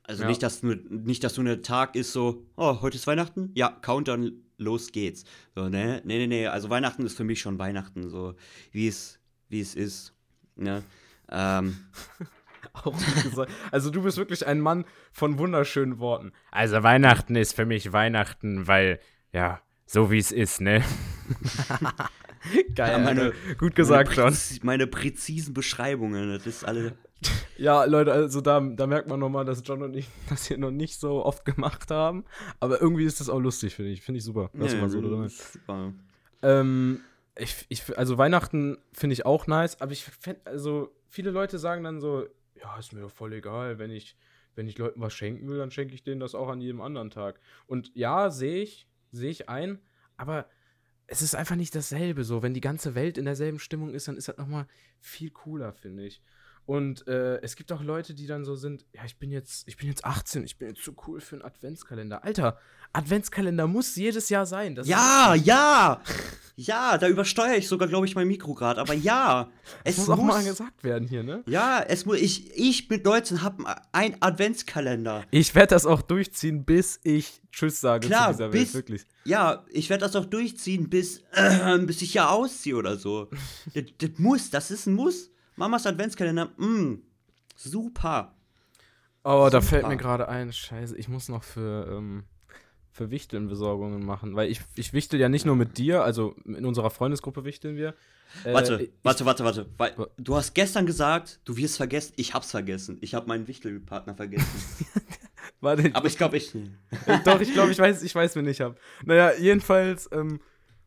Also ja. nicht, dass nur, nicht, dass so ein Tag ist so, oh, heute ist Weihnachten? Ja, Countdown, los geht's. So, ne? Nee, nee, nee. Also Weihnachten ist für mich schon Weihnachten, so wie es, wie es ist. Ne? Ähm. Auch gesagt. Also du bist wirklich ein Mann von wunderschönen Worten. Also Weihnachten ist für mich Weihnachten, weil, ja, so wie es ist, ne? Geil, ja, meine, gut gesagt, meine John. Meine präzisen Beschreibungen, das ist alle. Ja, Leute, also da, da merkt man nochmal, dass John und ich das hier noch nicht so oft gemacht haben. Aber irgendwie ist das auch lustig, finde ich. Finde ich super. Lass ja, mal so oder super. Ähm, ich, ich, also Weihnachten finde ich auch nice, aber ich finde, also viele Leute sagen dann so, ja, ist mir doch voll egal, wenn ich, wenn ich Leuten was schenken will, dann schenke ich denen das auch an jedem anderen Tag. Und ja, sehe ich, sehe ich ein, aber es ist einfach nicht dasselbe so. Wenn die ganze Welt in derselben Stimmung ist, dann ist das nochmal viel cooler, finde ich. Und äh, es gibt auch Leute, die dann so sind, ja, ich bin jetzt, ich bin jetzt 18, ich bin jetzt zu cool für einen Adventskalender. Alter, Adventskalender muss jedes Jahr sein. ja, ja, ja, da übersteuere ich sogar, glaube ich, mein Mikro gerade. Aber ja, es muss, muss auch mal gesagt werden hier, ne? Ja, es muss, ich, ich mit 19 habe einen Adventskalender. Ich werde das auch durchziehen, bis ich Tschüss sage Klar, zu dieser bis, Welt, wirklich. Ja, ich werde das auch durchziehen, bis, äh, bis ich hier ausziehe oder so. das, das muss, das ist ein Muss. Mamas Adventskalender, mh, mm, super. Oh, super. da fällt mir gerade ein, scheiße, ich muss noch für, ähm, für Wichteln Besorgungen machen, weil ich, ich wichtel ja nicht nur mit dir, also in unserer Freundesgruppe wichteln wir. Äh, warte, ich, warte, warte, warte, weil, Du hast gestern gesagt, du wirst vergessen. Ich hab's vergessen. Ich hab meinen Wichtelpartner vergessen. warte, Aber ich glaube, ich. Doch, ich glaube, ich weiß, ich weiß, wen ich hab. Naja, jedenfalls, ähm,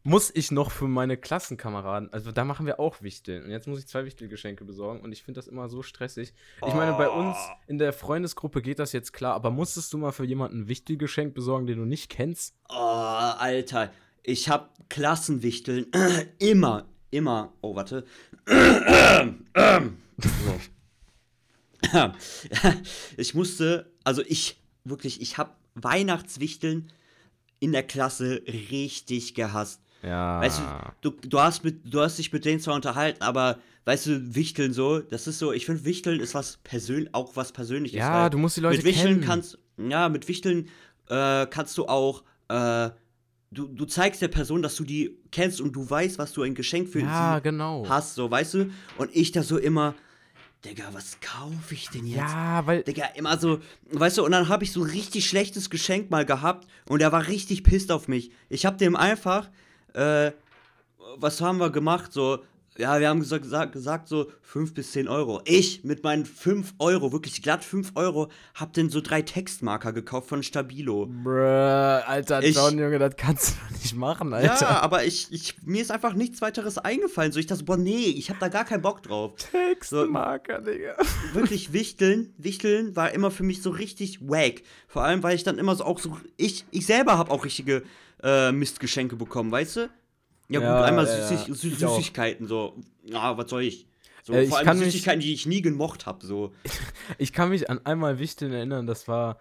muss ich noch für meine Klassenkameraden, also da machen wir auch Wichteln. Und jetzt muss ich zwei Wichtelgeschenke besorgen und ich finde das immer so stressig. Ich meine, bei uns oh. in der Freundesgruppe geht das jetzt klar, aber musstest du mal für jemanden ein Wichtelgeschenk besorgen, den du nicht kennst? Oh, Alter. Ich habe Klassenwichteln immer, immer. Oh, warte. ich musste, also ich, wirklich, ich habe Weihnachtswichteln in der Klasse richtig gehasst. Ja. Weißt du, du, du, hast mit, du hast dich mit denen zwar unterhalten, aber weißt du, Wichteln so, das ist so, ich finde, Wichteln ist was persönlich, auch was Persönliches. Ja, du musst die Leute mit Wichteln kennen. kannst, ja, mit Wichteln äh, kannst du auch, äh, du, du zeigst der Person, dass du die kennst und du weißt, was du ein Geschenk für ja, sie genau. hast, so, weißt du? Und ich da so immer, Digga, was kaufe ich denn jetzt? Ja, weil. Digga, immer so, weißt du, und dann habe ich so ein richtig schlechtes Geschenk mal gehabt und er war richtig pisst auf mich. Ich habe dem einfach äh, was haben wir gemacht? So, ja, wir haben gesagt, gesagt, gesagt so 5 bis 10 Euro. Ich mit meinen 5 Euro, wirklich glatt 5 Euro, hab denn so drei Textmarker gekauft von Stabilo. Bruh, Alter, ich, John, Junge, das kannst du doch nicht machen, Alter. Ja, aber ich, ich, mir ist einfach nichts weiteres eingefallen. So, ich dachte, boah, nee, ich hab da gar keinen Bock drauf. Textmarker, so, Digga. Wirklich, Wichteln, Wichteln war immer für mich so richtig wack. Vor allem, weil ich dann immer so auch so, ich, ich selber hab auch richtige äh, Mistgeschenke bekommen, weißt du? Ja, ja gut, einmal ja, Süßig, Süßigkeiten, so. Ja, was soll ich? So, äh, vor allem Süßigkeiten, mich, die ich nie gemocht habe. So. ich kann mich an einmal Wichteln erinnern, das war,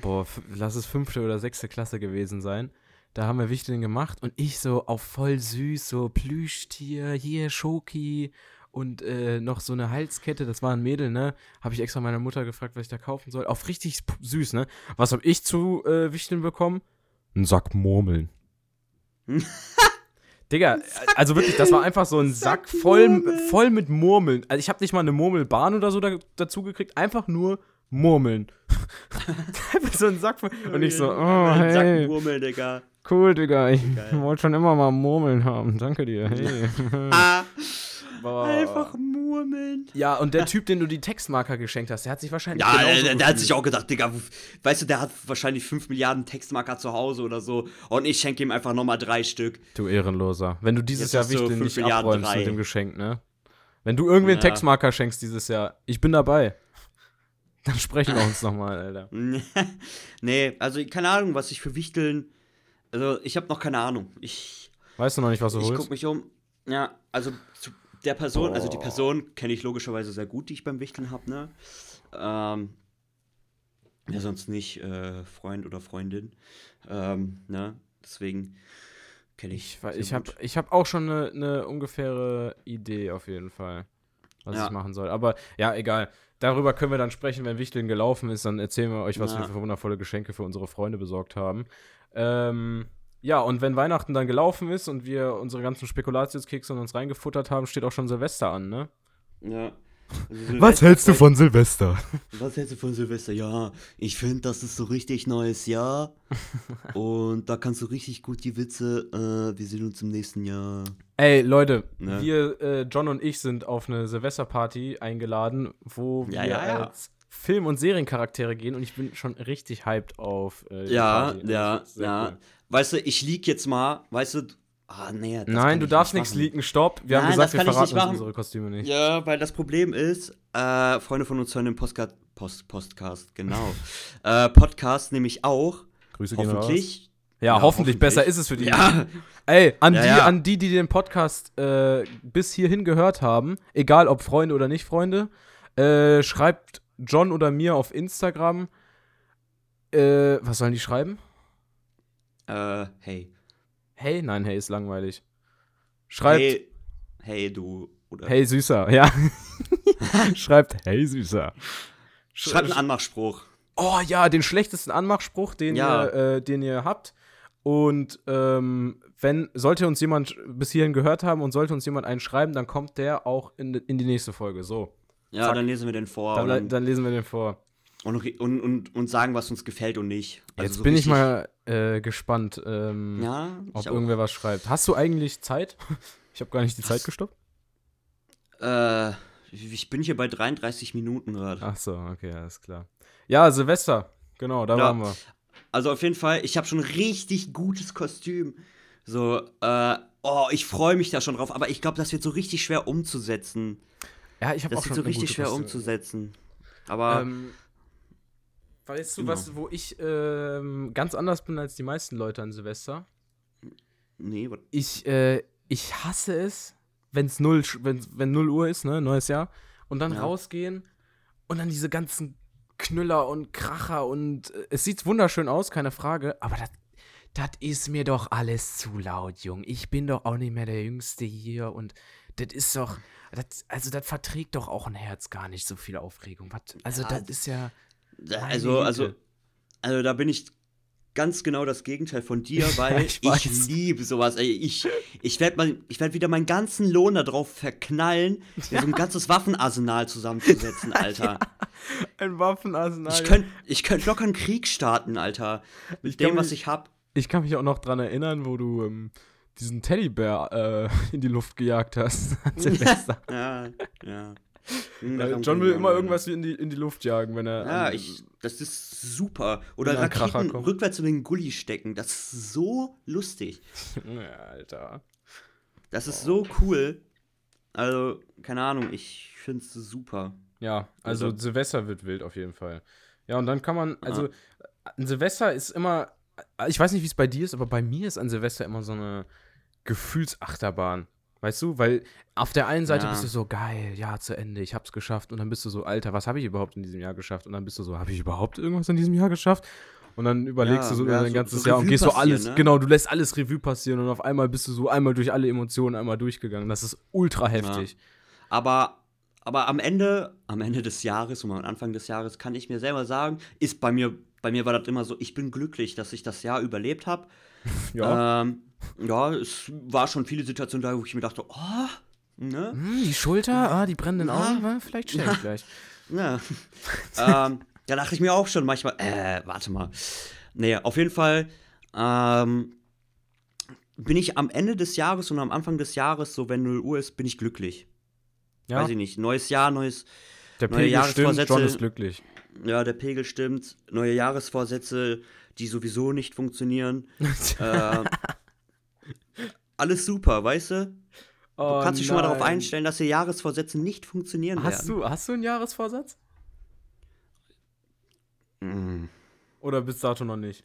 boah, lass es fünfte oder sechste Klasse gewesen sein. Da haben wir Wichteln gemacht und ich so auf voll süß, so Plüschtier, hier Schoki und äh, noch so eine Halskette, das war ein Mädel, ne? Habe ich extra meiner Mutter gefragt, was ich da kaufen soll. Auf richtig süß, ne? Was habe ich zu äh, Wichteln bekommen? Ein Sack Murmeln. Digga, also wirklich, das war einfach so ein Sack, Sack voll, voll mit Murmeln. Also ich habe nicht mal eine Murmelbahn oder so da, dazu gekriegt, einfach nur Murmeln. so ein Sack voll. Und ich so, oh, hey. Sack Murmeln, Digga. Cool, Digga. Ich wollte schon immer mal Murmeln haben. Danke dir. Hey. ah. Boah. Einfach murmeln. Ja, und der Typ, den du die Textmarker geschenkt hast, der hat sich wahrscheinlich. Ja, der, der, der hat sich auch gedacht, Digga, weißt du, der hat wahrscheinlich 5 Milliarden Textmarker zu Hause oder so. Und ich schenke ihm einfach nochmal drei Stück. Du Ehrenloser. Wenn du dieses Jetzt Jahr Wichtel nicht Milliarden abräumst drei. mit dem Geschenk, ne? Wenn du irgendwen ja. Textmarker schenkst dieses Jahr, ich bin dabei. Dann sprechen wir uns nochmal, Alter. nee, also keine Ahnung, was ich für Wichteln. Also, ich habe noch keine Ahnung. Ich. Weißt du noch nicht, was du ich holst? Ich guck mich um. Ja, also zu der Person, oh. also die Person kenne ich logischerweise sehr gut, die ich beim Wichteln habe, ne? Ähm, ja, sonst nicht äh, Freund oder Freundin, ähm, ne? Deswegen kenne ich. Ich, ich habe hab auch schon eine, eine, ungefähre Idee auf jeden Fall, was ja. ich machen soll. Aber ja, egal. Darüber können wir dann sprechen, wenn Wichteln gelaufen ist. Dann erzählen wir euch, was ja. wir für wundervolle Geschenke für unsere Freunde besorgt haben. Ähm, ja, und wenn Weihnachten dann gelaufen ist und wir unsere ganzen Spekulatiuskekse in uns reingefuttert haben, steht auch schon Silvester an, ne? Ja. Also was hältst du von Silvester? Was hältst du von Silvester? Ja, ich finde, das ist so richtig neues Jahr. und da kannst du richtig gut die Witze, äh, wir sehen uns im nächsten Jahr. Ey, Leute, ne? wir, äh, John und ich, sind auf eine Silvesterparty eingeladen, wo ja, wir ja, ja. als Film- und Seriencharaktere gehen und ich bin schon richtig hyped auf. Äh, ja, ja, ja. Cool weißt du, ich lieg jetzt mal, weißt du, ah, nee. Nein, du darfst nichts leaken, stopp. Wir Nein, haben gesagt, wir verraten uns unsere Kostüme nicht. Ja, weil das Problem ist, äh, Freunde von uns hören den Postcard, Post, Postcast, genau. äh, Podcast nämlich auch. Grüße gehen hoffentlich. Ja, ja, hoffentlich. hoffentlich. Besser ist es für die. Ja. Ey, an, ja, die, ja. an die, die den Podcast äh, bis hierhin gehört haben, egal ob Freunde oder nicht Freunde, äh, schreibt John oder mir auf Instagram. Äh, was sollen die schreiben? Äh, hey. Hey? Nein, hey ist langweilig. Schreibt. Hey, hey du. Oder hey Süßer, ja. Schreibt Hey Süßer. Schreibt einen Anmachspruch. Oh ja, den schlechtesten Anmachspruch, den, ja. ihr, äh, den ihr habt. Und ähm, wenn, sollte uns jemand bis hierhin gehört haben und sollte uns jemand einen schreiben, dann kommt der auch in, in die nächste Folge. So. Ja, Zack. dann lesen wir den vor. Dann, dann, lesen wir den vor. Und, und, und, und sagen, was uns gefällt und nicht. Also Jetzt so bin ich mal äh, gespannt, ähm, ja, ob irgendwer was schreibt. Hast du eigentlich Zeit? Ich habe gar nicht die was? Zeit gestoppt. Äh, ich bin hier bei 33 Minuten gerade. Ach so, okay, alles klar. Ja, Silvester, genau, da ja. waren wir. Also auf jeden Fall, ich habe schon ein richtig gutes Kostüm. So, äh, oh, ich freue mich da schon drauf, aber ich glaube, das wird so richtig schwer umzusetzen. Ja, ich habe auch Das wird so richtig schwer umzusetzen. Aber ähm, Weißt du, genau. was, wo ich ähm, ganz anders bin als die meisten Leute an Silvester? Nee, was? Ich, äh, ich hasse es, wenn's null, wenn, wenn 0 Uhr ist, ne, neues Jahr, und dann ja. rausgehen und dann diese ganzen Knüller und Kracher und äh, es sieht wunderschön aus, keine Frage, aber das ist mir doch alles zu laut, Jung. Ich bin doch auch nicht mehr der Jüngste hier und das ist doch, das, also das verträgt doch auch ein Herz gar nicht so viel Aufregung. Was, also ja, das ist ja also, also, also da bin ich ganz genau das Gegenteil von dir, weil ich, ich liebe sowas. Ich ich werde werd wieder meinen ganzen Lohn darauf verknallen, mir so ein ganzes Waffenarsenal zusammenzusetzen, Alter. Ja, ein Waffenarsenal. Ich könnte ich könnt locker einen Krieg starten, Alter. Mit dem, mich, was ich hab. Ich kann mich auch noch dran erinnern, wo du ähm, diesen Teddybär äh, in die Luft gejagt hast an Silvester. ja, ja. John will immer irgendwas in die, in die Luft jagen, wenn er. Ja, ich, das ist super. Oder Raketen rückwärts in den Gully stecken. Das ist so lustig. Ja, Alter. Das ist oh. so cool. Also, keine Ahnung, ich finde es super. Ja, also, also Silvester wird wild auf jeden Fall. Ja, und dann kann man, also, ein Silvester ist immer, ich weiß nicht, wie es bei dir ist, aber bei mir ist ein Silvester immer so eine Gefühlsachterbahn. Weißt du, weil auf der einen Seite ja. bist du so geil, ja, zu Ende, ich hab's geschafft und dann bist du so, Alter, was habe ich überhaupt in diesem Jahr geschafft? Und dann bist du so, habe ich überhaupt irgendwas in diesem Jahr geschafft? Und dann überlegst ja, du so ja, dein so, ganzes so Jahr und gehst so alles, ne? genau, du lässt alles Revue passieren und auf einmal bist du so einmal durch alle Emotionen einmal durchgegangen. Das ist ultra heftig. Ja. Aber, aber am Ende, am Ende des Jahres und am Anfang des Jahres kann ich mir selber sagen, ist bei mir, bei mir war das immer so, ich bin glücklich, dass ich das Jahr überlebt habe. ja. Ähm, ja, es war schon viele Situationen da, wo ich mir dachte, oh, ne? Hm, die Schulter, ah, die brennenden Augen, vielleicht schnell ja. gleich. Ja. ähm, da dachte ich mir auch schon manchmal, äh, warte mal. Nee, auf jeden Fall ähm, bin ich am Ende des Jahres und am Anfang des Jahres, so wenn 0 Uhr ist, bin ich glücklich. Ja. Weiß ich nicht. Neues Jahr, neues. Der neue Pegel stimmt, John ist glücklich. Ja, der Pegel stimmt. Neue Jahresvorsätze, die sowieso nicht funktionieren. äh, alles super, weißt du? Du oh, kannst dich schon mal darauf einstellen, dass die Jahresvorsätze nicht funktionieren hast werden. Du, hast du einen Jahresvorsatz? Mm. Oder bis dato noch nicht?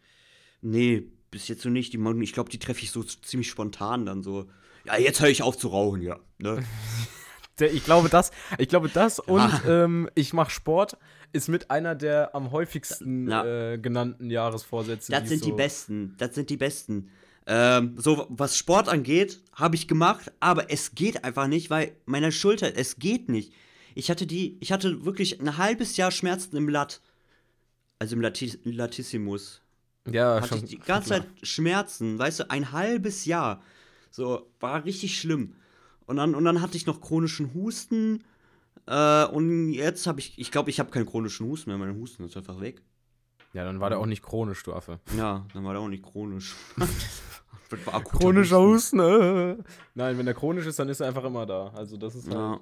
Nee, bis jetzt noch nicht. Die, ich glaube, die treffe ich so ziemlich spontan dann so. Ja, jetzt höre ich auf zu rauchen, ja. Ne? ich glaube, das, ich glaube, das und ähm, ich mache Sport ist mit einer der am häufigsten äh, genannten Jahresvorsätze. Das sind so die besten. Das sind die besten. Ähm, so, was Sport angeht, habe ich gemacht, aber es geht einfach nicht, weil meine Schulter, es geht nicht. Ich hatte die, ich hatte wirklich ein halbes Jahr Schmerzen im Latt. Also im Latis Latissimus. Ja, hatte schon. Ich die ganze Zeit Schmerzen, weißt du, ein halbes Jahr. So, war richtig schlimm. Und dann, und dann hatte ich noch chronischen Husten. Äh, und jetzt habe ich, ich glaube, ich habe keinen chronischen Husten mehr. Mein Husten ist einfach weg. Ja, dann war der auch nicht chronisch, du Affe. Ja, dann war der auch nicht chronisch. Chronischer Husten. Husten. Nein, wenn der chronisch ist, dann ist er einfach immer da. Also das ist ja. Halt,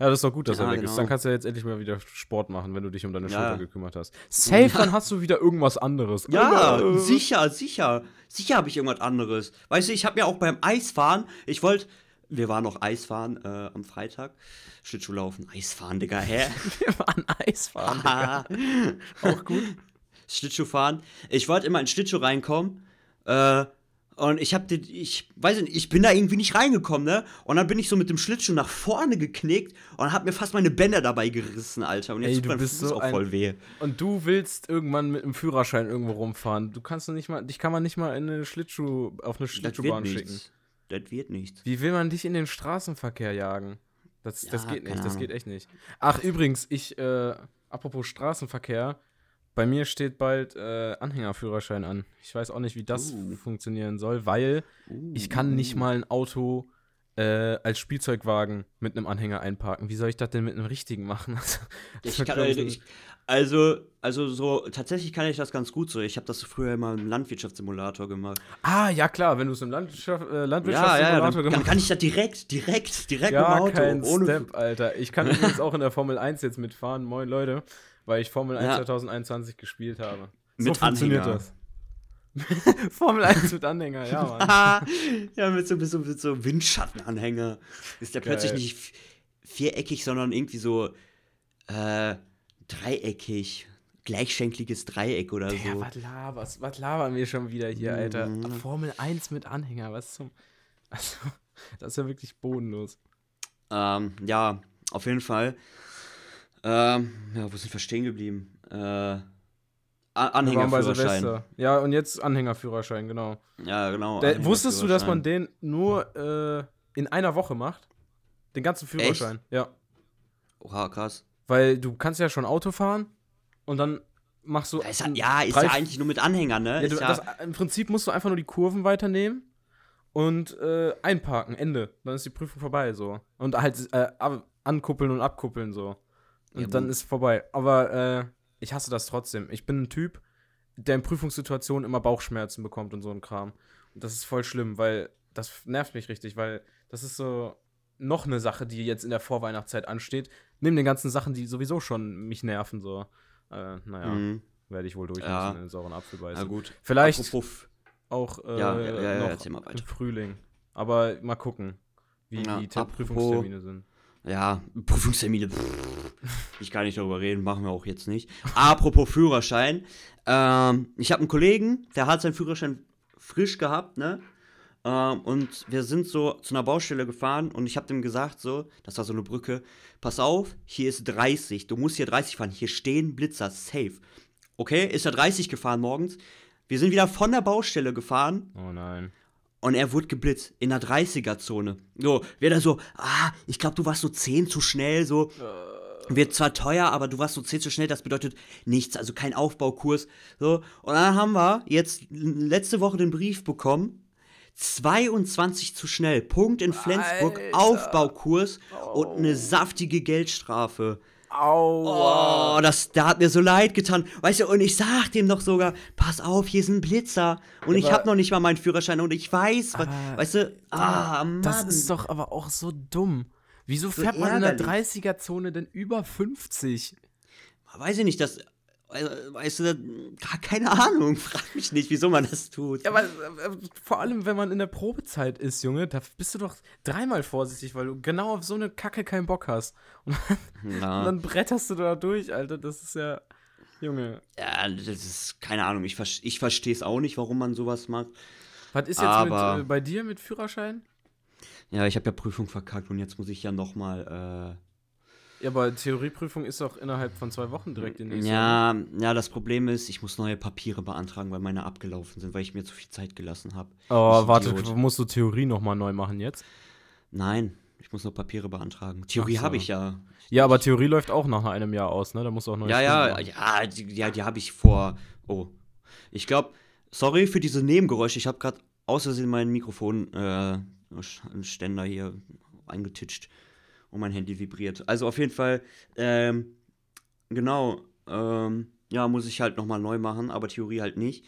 ja, das ist doch gut, dass ja, er weg genau. ist. Dann kannst du ja jetzt endlich mal wieder Sport machen, wenn du dich um deine ja. Schulter gekümmert hast. Safe, dann hast du wieder irgendwas anderes. Ja, äh. sicher, sicher. Sicher habe ich irgendwas anderes. Weißt du, ich habe ja auch beim Eisfahren, ich wollte, wir waren noch Eisfahren äh, am Freitag. Schlittschuhlaufen, Eisfahren, Digga, hä? wir waren Eisfahren, Digga. auch gut. Schlittschuhfahren. Ich wollte immer in Schlittschuh reinkommen. Äh, und ich hab den, ich weiß nicht, ich bin da irgendwie nicht reingekommen, ne? Und dann bin ich so mit dem Schlittschuh nach vorne geknickt und hab mir fast meine Bänder dabei gerissen, Alter. Und jetzt Ey, tut mein Fuß so auch voll weh. Und du willst irgendwann mit einem Führerschein irgendwo rumfahren. Du kannst nicht mal, dich kann man nicht mal in eine Schlittschuh, auf eine Schlittschuhbahn schicken. Das wird nichts. Wie will man dich in den Straßenverkehr jagen? Das, ja, das geht nicht, das geht echt nicht. Ach, übrigens, ich, äh, apropos Straßenverkehr, bei mir steht bald äh, Anhängerführerschein an. Ich weiß auch nicht, wie das uh. funktionieren soll, weil uh. ich kann nicht mal ein Auto äh, als Spielzeugwagen mit einem Anhänger einparken. Wie soll ich das denn mit einem richtigen machen? ich kann, ich, also, also so, tatsächlich kann ich das ganz gut so. Ich habe das früher immer im Landwirtschaftssimulator gemacht. Ah, ja klar, wenn du es im Landwirtschaft, äh, Landwirtschaftssimulator ja, ja, dann, gemacht dann kann ich das direkt, direkt, direkt ja, im Auto. Kein ohne Step, Alter. Ich kann übrigens auch in der Formel 1 jetzt mitfahren. Moin, Leute weil ich Formel 1 ja. 2021 gespielt habe. So mit funktioniert Anhänger. das. Formel 1 mit Anhänger, ja, Mann. ja, mit so, mit so, mit so Windschattenanhänger. Ist der Geil. plötzlich nicht viereckig, sondern irgendwie so äh, dreieckig. Gleichschenkliges Dreieck oder Der, so. Was laberst, was labern wir schon wieder hier, Alter? Mhm. Formel 1 mit Anhänger, was zum. Also, das ist ja wirklich bodenlos. Ähm, ja, auf jeden Fall. Ähm, ja, wo sind wir stehen geblieben? Äh, Anhängerführerschein. Ja, und jetzt Anhängerführerschein, genau. Ja, genau. Der, wusstest du, dass man den nur äh, in einer Woche macht? Den ganzen Führerschein, Echt? ja. Oha, krass. Weil du kannst ja schon Auto fahren und dann machst du. Ist ja, ja, ist ja eigentlich nur mit Anhängern, ne? Ja, du, das, Im Prinzip musst du einfach nur die Kurven weiternehmen und äh, einparken, Ende. Dann ist die Prüfung vorbei, so. Und halt äh, ankuppeln und abkuppeln, so. Und ja, dann ist vorbei. Aber äh, ich hasse das trotzdem. Ich bin ein Typ, der in Prüfungssituationen immer Bauchschmerzen bekommt und so ein Kram. Und das ist voll schlimm, weil das nervt mich richtig, weil das ist so noch eine Sache, die jetzt in der Vorweihnachtszeit ansteht. Neben den ganzen Sachen, die sowieso schon mich nerven, so. Äh, naja, mhm. werde ich wohl durch ja. in den sauren Apfel beißen. Na gut. Vielleicht Apropos auch äh, ja, ja, ja, noch im Frühling. Aber mal gucken, wie die Prüfungstermine sind. Ja, Prüfungstermine. ich kann nicht darüber reden, machen wir auch jetzt nicht. Apropos Führerschein. Ähm, ich habe einen Kollegen, der hat seinen Führerschein frisch gehabt, ne? Ähm, und wir sind so zu einer Baustelle gefahren und ich habe dem gesagt, so, das war so eine Brücke, pass auf, hier ist 30, du musst hier 30 fahren, hier stehen Blitzer, safe. Okay, ist er 30 gefahren morgens. Wir sind wieder von der Baustelle gefahren. Oh nein. Und er wurde geblitzt in der 30er-Zone. So, wird er so, ah, ich glaube, du warst so 10 zu schnell, so. Uh. Wird zwar teuer, aber du warst so 10 zu schnell, das bedeutet nichts, also kein Aufbaukurs. So, und dann haben wir jetzt letzte Woche den Brief bekommen, 22 zu schnell. Punkt in Flensburg, Alter. Aufbaukurs oh. und eine saftige Geldstrafe. Aua. Oh, das, da hat mir so leid getan. Weißt du, und ich sag dem noch sogar, pass auf, hier ist ein Blitzer. Und ja, ich hab noch nicht mal meinen Führerschein und ich weiß, was, weißt du, ah, Mann. Das ist doch aber auch so dumm. Wieso fährt so man in der 30er-Zone denn über 50? Weiß ich nicht, das, weißt du, keine Ahnung, frag mich nicht, wieso man das tut. Ja, aber äh, vor allem, wenn man in der Probezeit ist, Junge, da bist du doch dreimal vorsichtig, weil du genau auf so eine Kacke keinen Bock hast. Und dann, ja. und dann bretterst du da durch, Alter, das ist ja, Junge. Ja, das ist, keine Ahnung, ich, ich verstehe es auch nicht, warum man sowas macht. Was ist jetzt aber, mit, äh, bei dir mit Führerschein? Ja, ich habe ja Prüfung verkackt und jetzt muss ich ja nochmal, äh, ja, aber Theorieprüfung ist auch innerhalb von zwei Wochen direkt in nächste Ja, ja, das Problem ist, ich muss neue Papiere beantragen, weil meine abgelaufen sind, weil ich mir zu viel Zeit gelassen habe. Oh, warte, musst du Theorie nochmal neu machen jetzt? Nein, ich muss nur Papiere beantragen. Theorie so. habe ich ja. Ja, aber Theorie läuft auch nach einem Jahr aus, ne? Da musst du auch neu Ja, ja, ja, die, ja, die habe ich vor. Oh. Ich glaube, sorry für diese Nebengeräusche. Ich habe gerade außersehen meinen Mikrofonständer äh, hier eingetitscht und mein Handy vibriert. Also auf jeden Fall, ähm, genau, ähm, ja, muss ich halt nochmal neu machen, aber Theorie halt nicht.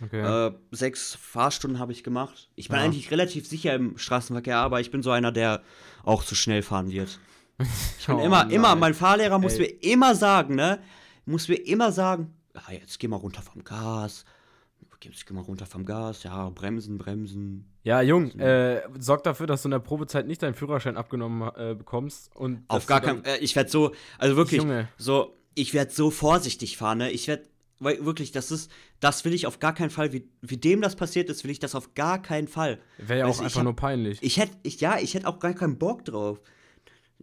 Okay. Äh, sechs Fahrstunden habe ich gemacht. Ich bin ja. eigentlich relativ sicher im Straßenverkehr, aber ich bin so einer, der auch zu schnell fahren wird. Ich bin oh, immer, nein. immer, mein Fahrlehrer muss Ey. mir immer sagen, ne? Muss mir immer sagen, ja, jetzt geh mal runter vom Gas, ich geh mal runter vom Gas, ja, bremsen, bremsen. Ja, Jung, äh, sorg dafür, dass du in der Probezeit nicht deinen Führerschein abgenommen äh, bekommst. Und Auf gar keinen äh, ich werde so, also wirklich, Junge. so, ich werde so vorsichtig fahren, ne? Ich werde, wirklich, das ist, das will ich auf gar keinen Fall, wie, wie dem das passiert ist, will ich das auf gar keinen Fall. Wäre ja weißt, auch einfach hab, nur peinlich. Ich hätte, ich, ja, ich hätte auch gar keinen Bock drauf.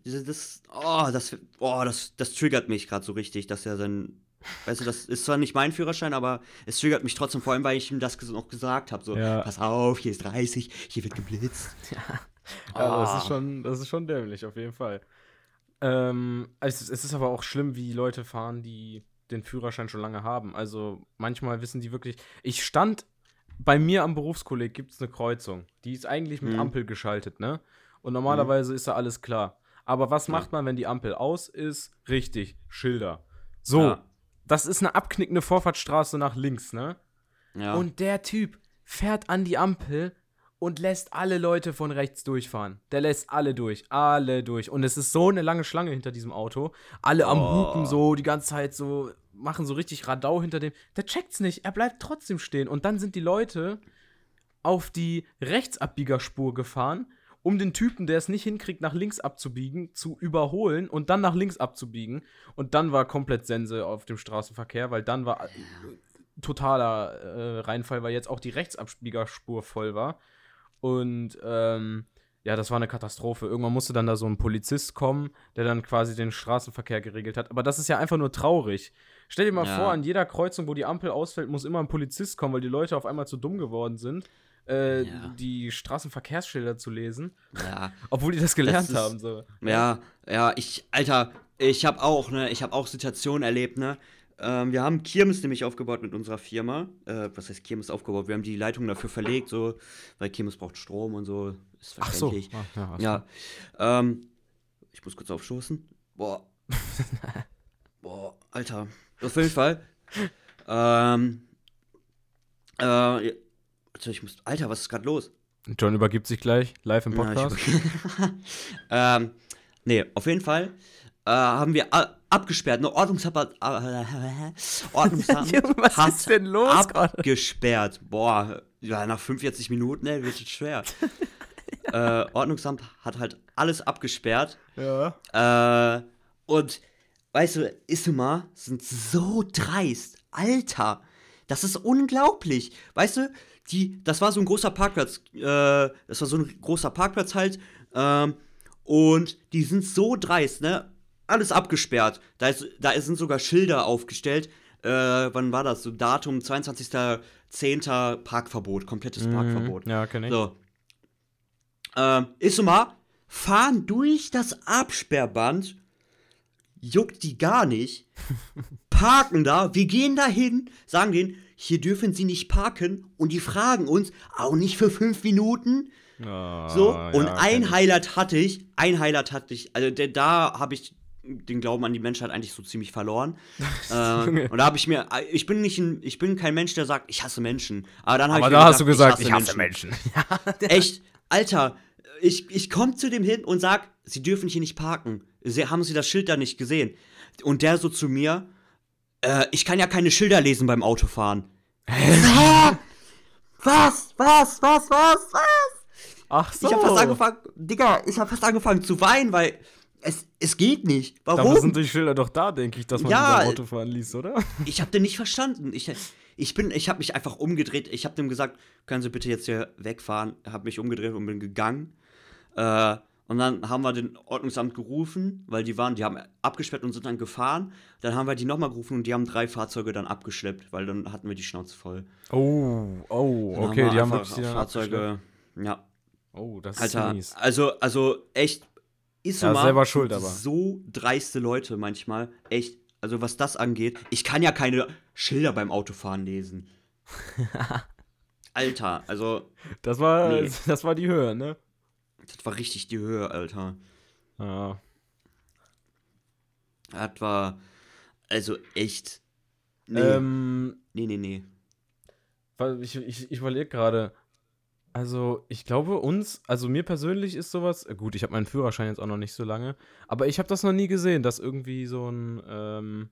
Das, oh, das, oh, das, das triggert mich gerade so richtig, dass er sein Weißt du, das ist zwar nicht mein Führerschein, aber es triggert mich trotzdem, vor allem, weil ich ihm das noch gesagt habe. So, ja. pass auf, hier ist 30, hier wird geblitzt. Ja, ja oh. das, ist schon, das ist schon dämlich, auf jeden Fall. Ähm, es, es ist aber auch schlimm, wie Leute fahren, die den Führerschein schon lange haben. Also manchmal wissen die wirklich. Ich stand bei mir am Berufskolleg gibt es eine Kreuzung. Die ist eigentlich mit mhm. Ampel geschaltet, ne? Und normalerweise mhm. ist da alles klar. Aber was macht man, wenn die Ampel aus ist? Richtig, Schilder. So, ja das ist eine abknickende Vorfahrtsstraße nach links, ne? Ja. Und der Typ fährt an die Ampel und lässt alle Leute von rechts durchfahren. Der lässt alle durch, alle durch. Und es ist so eine lange Schlange hinter diesem Auto. Alle am oh. Hupen so, die ganze Zeit so, machen so richtig Radau hinter dem. Der checkt's nicht, er bleibt trotzdem stehen. Und dann sind die Leute auf die Rechtsabbiegerspur gefahren um den Typen, der es nicht hinkriegt, nach links abzubiegen, zu überholen und dann nach links abzubiegen. Und dann war komplett Sense auf dem Straßenverkehr, weil dann war äh, totaler äh, Reinfall, weil jetzt auch die Rechtsabbiegerspur voll war. Und ähm, ja, das war eine Katastrophe. Irgendwann musste dann da so ein Polizist kommen, der dann quasi den Straßenverkehr geregelt hat. Aber das ist ja einfach nur traurig. Stell dir mal ja. vor, an jeder Kreuzung, wo die Ampel ausfällt, muss immer ein Polizist kommen, weil die Leute auf einmal zu dumm geworden sind äh, ja. die Straßenverkehrsschilder zu lesen. Ja. Obwohl die das gelernt das ist, haben. So. Ja, ja, ich, Alter, ich habe auch, ne, ich habe auch Situationen erlebt, ne. Ähm, wir haben Kirmes nämlich aufgebaut mit unserer Firma. Äh, was heißt Kirmes aufgebaut? Wir haben die Leitung dafür verlegt, so, weil Kirmes braucht Strom und so. Ist verständlich. Ach so. Ach, ja. ja. Ähm, ich muss kurz aufstoßen. Boah. Boah, Alter. Auf jeden Fall. ähm, äh, also ich muss, Alter, was ist gerade los? John übergibt sich gleich live im Podcast. Ja, ähm, nee, auf jeden Fall äh, haben wir abgesperrt. Eine Ordnungsamt, äh, Ordnungsamt was hat ist denn los abgesperrt. Grade? Boah, ja, nach 45 Minuten, ey, wird es schwer. äh, Ordnungsamt hat halt alles abgesperrt. Ja. Äh, und weißt du, Isuma sind so dreist. Alter, das ist unglaublich. Weißt du, die, das war so ein großer Parkplatz, äh, das war so ein großer Parkplatz halt, ähm, und die sind so dreist, ne? Alles abgesperrt. Da, ist, da sind sogar Schilder aufgestellt. Äh, wann war das? So Datum 22.10. Parkverbot, komplettes mhm. Parkverbot. Ja, kenn ich. So. Ähm, ist so mal, fahren durch das Absperrband, juckt die gar nicht, parken da, wir gehen da hin, sagen denen, hier dürfen sie nicht parken und die fragen uns, auch nicht für fünf Minuten. Oh, so, und ja, ein Highlight hatte ich, ein Highlight hatte ich, also der, da habe ich den Glauben an die Menschheit eigentlich so ziemlich verloren. äh, und da habe ich mir, ich bin nicht ein, ich bin kein Mensch, der sagt, ich hasse Menschen. Aber dann habe ich mir da gedacht, hast du gesagt, ich hasse, ich hasse Menschen. Menschen. Echt, Alter, ich, ich komme zu dem hin und sag, sie dürfen hier nicht parken. Sie, haben sie das Schild da nicht gesehen? Und der so zu mir, äh, ich kann ja keine Schilder lesen beim Autofahren. Hä? was? Was? Was? Was? Was? Ach so. Ich habe fast angefangen, Digga, ich habe fast angefangen zu weinen, weil es, es geht nicht. Warum? Dafür sind die Schilder doch da, denke ich, dass man ja, beim Autofahren liest, oder? Ich habe den nicht verstanden. Ich, ich bin, ich habe mich einfach umgedreht. Ich habe dem gesagt, können Sie bitte jetzt hier wegfahren? Habe mich umgedreht und bin gegangen. Äh, und dann haben wir den Ordnungsamt gerufen, weil die waren, die haben abgesperrt und sind dann gefahren. Dann haben wir die nochmal gerufen und die haben drei Fahrzeuge dann abgeschleppt, weil dann hatten wir die Schnauze voll. Oh, oh, dann okay, haben die haben wirklich die Fahrzeuge. Ja. Oh, das Alter, ist mies. Also, also echt, ist ja, selber schuld, aber. So dreiste Leute manchmal, echt. Also, was das angeht, ich kann ja keine Schilder beim Autofahren lesen. Alter, also. Das war, nee. das war die Höhe, ne? Das war richtig die Höhe, Alter. Ja. Das war also echt. Nee. Ähm, nee, nee, nee. Ich, ich, ich überlege gerade. Also, ich glaube, uns, also mir persönlich ist sowas. Äh, gut, ich habe meinen Führerschein jetzt auch noch nicht so lange. Aber ich habe das noch nie gesehen, dass irgendwie so ein ähm,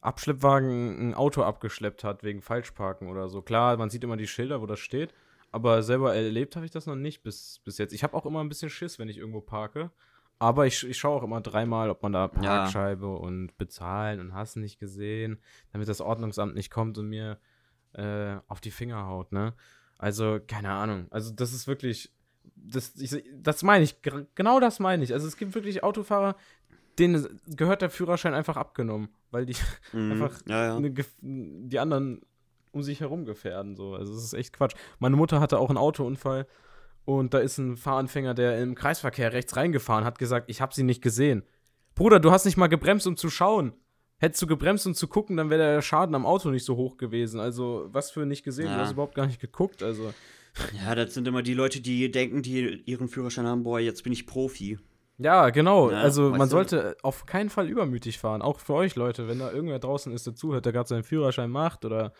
Abschleppwagen ein Auto abgeschleppt hat wegen Falschparken oder so. Klar, man sieht immer die Schilder, wo das steht. Aber selber erlebt habe ich das noch nicht bis, bis jetzt. Ich habe auch immer ein bisschen Schiss, wenn ich irgendwo parke. Aber ich, ich schaue auch immer dreimal, ob man da Parkscheibe ja. und bezahlen und hast nicht gesehen, damit das Ordnungsamt nicht kommt und mir äh, auf die Finger haut, ne? Also, keine Ahnung. Also, das ist wirklich. Das, ich, das meine ich, genau das meine ich. Also, es gibt wirklich Autofahrer, denen gehört der Führerschein einfach abgenommen, weil die mhm. einfach ja, ja. Eine, die anderen um sich herum gefährden. So. Also es ist echt Quatsch. Meine Mutter hatte auch einen Autounfall und da ist ein Fahranfänger, der im Kreisverkehr rechts reingefahren hat, gesagt, ich habe sie nicht gesehen. Bruder, du hast nicht mal gebremst, um zu schauen. Hättest du gebremst, um zu gucken, dann wäre der Schaden am Auto nicht so hoch gewesen. Also, was für nicht gesehen, ja. du hast überhaupt gar nicht geguckt. Also. Ja, das sind immer die Leute, die denken, die ihren Führerschein haben, boah, jetzt bin ich Profi. Ja, genau. Ja, also man sollte auf keinen Fall übermütig fahren. Auch für euch, Leute, wenn da irgendwer draußen ist, der zuhört, der gerade seinen Führerschein macht oder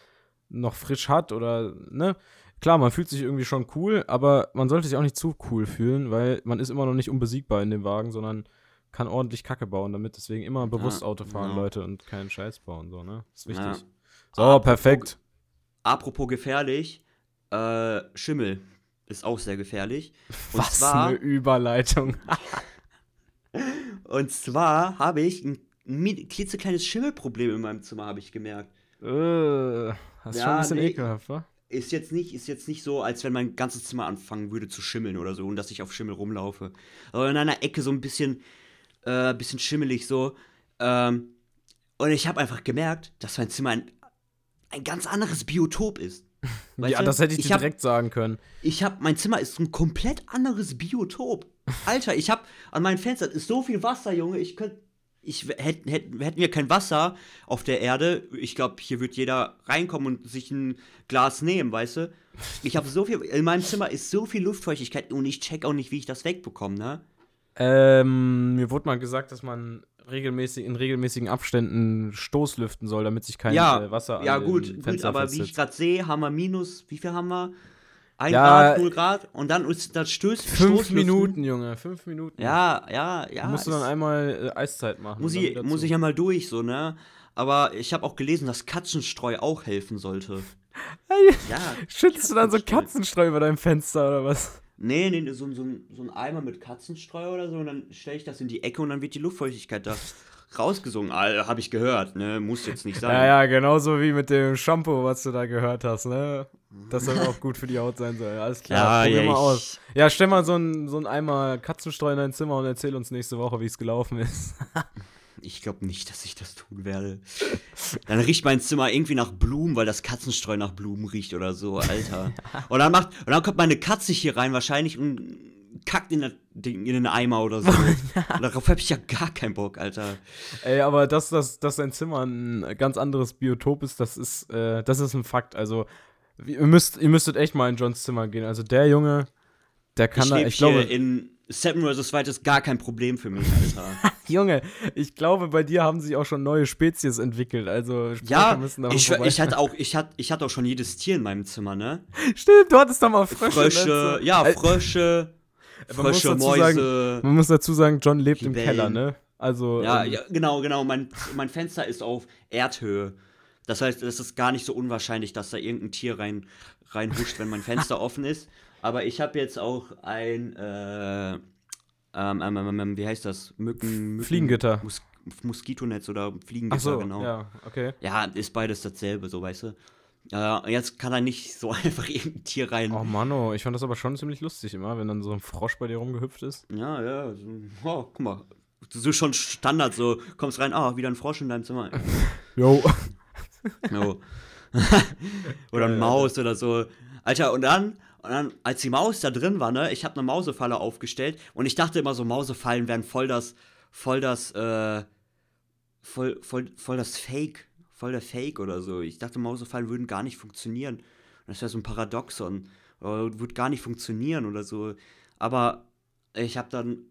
noch frisch hat oder, ne? Klar, man fühlt sich irgendwie schon cool, aber man sollte sich auch nicht zu cool fühlen, weil man ist immer noch nicht unbesiegbar in dem Wagen, sondern kann ordentlich Kacke bauen, damit deswegen immer bewusst ja, Auto fahren, ja. Leute, und keinen Scheiß bauen, so, ne? Ist wichtig. Ja. So, apropos, perfekt. Apropos gefährlich, äh, Schimmel ist auch sehr gefährlich. Und Was zwar, eine Überleitung. und zwar habe ich ein klitzekleines Schimmelproblem in meinem Zimmer, habe ich gemerkt. Äh. Das ist ja, schon ein bisschen nee, ekelhaft, wa? Ist jetzt, nicht, ist jetzt nicht so, als wenn mein ganzes Zimmer anfangen würde zu schimmeln oder so und dass ich auf Schimmel rumlaufe. Aber in einer Ecke so ein bisschen, äh, bisschen schimmelig so. Ähm, und ich habe einfach gemerkt, dass mein Zimmer ein, ein ganz anderes Biotop ist. Weißt ja, du? das hätte ich, ich dir hab, direkt sagen können. Ich habe, mein Zimmer ist ein komplett anderes Biotop. Alter, ich habe an meinen Fenstern ist so viel Wasser, Junge. Ich könnte ich hätten, hätten, hätten wir kein Wasser auf der Erde, ich glaube, hier wird jeder reinkommen und sich ein Glas nehmen, weißt du? Ich habe so viel, in meinem Zimmer ist so viel Luftfeuchtigkeit und ich check auch nicht, wie ich das wegbekomme, ne? Ähm, mir wurde mal gesagt, dass man regelmäßig in regelmäßigen Abständen Stoßlüften soll, damit sich kein ja, äh, Wasser Ja, gut, gut, aber wie ich gerade sehe, haben wir minus, wie viel haben wir? 1 ja, Grad, 0 Grad und dann ist das Stöß. Fünf Minuten, Junge, fünf Minuten. Ja, ja, ja. Musst du dann einmal äh, Eiszeit machen. Muss ich, muss ich ja mal durch, so, ne? Aber ich habe auch gelesen, dass Katzenstreu auch helfen sollte. ja. Schützt du dann so Katzenstreu über deinem Fenster oder was? Nee, nee, so, so, so ein Eimer mit Katzenstreu oder so und dann stelle ich das in die Ecke und dann wird die Luftfeuchtigkeit da rausgesungen, also, habe ich gehört, ne? Muss jetzt nicht sein. Ja, ja, genauso wie mit dem Shampoo, was du da gehört hast, ne? Dass das auch gut für die Haut sein soll. Alles klar, ja, probier ja, mal aus. Ja, stell mal so ein, so ein Eimer Katzenstreu in dein Zimmer und erzähl uns nächste Woche, wie es gelaufen ist. ich glaube nicht, dass ich das tun werde. Dann riecht mein Zimmer irgendwie nach Blumen, weil das Katzenstreu nach Blumen riecht oder so, Alter. Und dann macht, und dann kommt meine Katze hier rein wahrscheinlich und kackt in, in den Eimer oder so. Darauf habe ich ja gar keinen Bock, Alter. Ey, aber dass, dass, dass dein Zimmer ein ganz anderes Biotop ist, das ist, äh, das ist ein Fakt. Also, ihr, müsst, ihr müsstet echt mal in Johns Zimmer gehen. Also, der Junge, der kann ich da, ich glaube. in Seven vs. Wild ist gar kein Problem für mich, Alter. Junge, ich glaube, bei dir haben sich auch schon neue Spezies entwickelt. Also, ja, ich, ich, hatte auch, ich, hatte, ich hatte auch schon jedes Tier in meinem Zimmer, ne? Stimmt, du hattest da mal Frösche. Frösche, ja, Frösche. Frösche, Mäuse. Sagen, man muss dazu sagen, John lebt im Keller, ne? Also. Ja, ähm, ja, genau, genau. Mein, mein Fenster ist auf Erdhöhe. Das heißt, es ist gar nicht so unwahrscheinlich, dass da irgendein Tier rein, reinhuscht, wenn mein Fenster offen ist. Aber ich habe jetzt auch ein, äh, ähm, ähm, ähm, ähm, wie heißt das? Mücken. Mücken Fliegengitter. Mus Moskitonetz oder Fliegengitter, Ach so, genau. Ja, okay. Ja, ist beides dasselbe, so weißt du. Äh, jetzt kann er nicht so einfach irgendein Tier rein. Oh Mano, ich fand das aber schon ziemlich lustig immer, wenn dann so ein Frosch bei dir rumgehüpft ist. Ja, ja. So, oh, guck mal. So schon Standard, so kommst rein, ah, wieder ein Frosch in deinem Zimmer. Jo. jo. oder ein Maus oder so. Alter, und dann, und dann, als die Maus da drin war, ne, ich habe eine Mausefalle aufgestellt und ich dachte immer so, Mausefallen wären voll das, voll das, äh, voll, voll, voll das Fake voll der Fake oder so. Ich dachte, Mausefallen würden gar nicht funktionieren. das wäre so ein Paradoxon. Oder würde gar nicht funktionieren oder so. Aber ich habe dann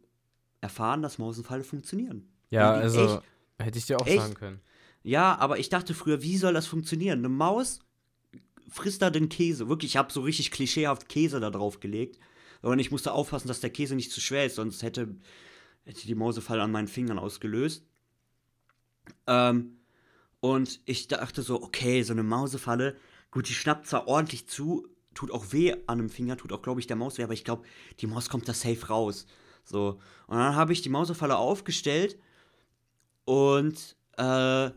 erfahren, dass Mausenfalle funktionieren. Ja, also echt, hätte ich dir auch echt? sagen können. Ja, aber ich dachte früher, wie soll das funktionieren? Eine Maus frisst da den Käse. Wirklich, ich habe so richtig klischeehaft Käse da drauf gelegt. Und ich musste aufpassen, dass der Käse nicht zu schwer ist, sonst hätte, hätte die Mausefalle an meinen Fingern ausgelöst. Ähm, und ich dachte so, okay, so eine Mausefalle, gut, die schnappt zwar ordentlich zu, tut auch weh an einem Finger, tut auch, glaube ich, der Maus weh, aber ich glaube, die Maus kommt da safe raus. So. Und dann habe ich die Mausefalle aufgestellt und, äh,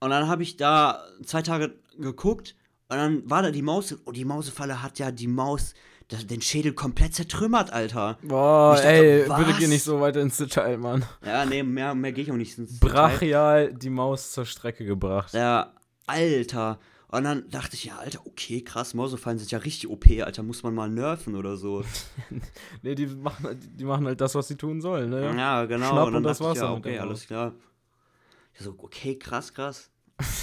und dann habe ich da zwei Tage geguckt und dann war da die Maus und die Mausefalle hat ja die Maus den Schädel komplett zertrümmert, Alter. Boah, dachte, ey, was? würde geh nicht so weiter ins Detail, Mann. Ja, nee, mehr, mehr gehe ich auch nicht ins Brachial Detail. die Maus zur Strecke gebracht. Ja, Alter. Und dann dachte ich, ja, Alter, okay, krass, Mausefallen sind ja richtig OP, Alter, muss man mal nerven oder so. nee, die machen, die machen halt das, was sie tun sollen, ne? Ja, genau. Schnapp und, und das war's ich, ja, okay, alles klar. Ich so, okay, krass, krass.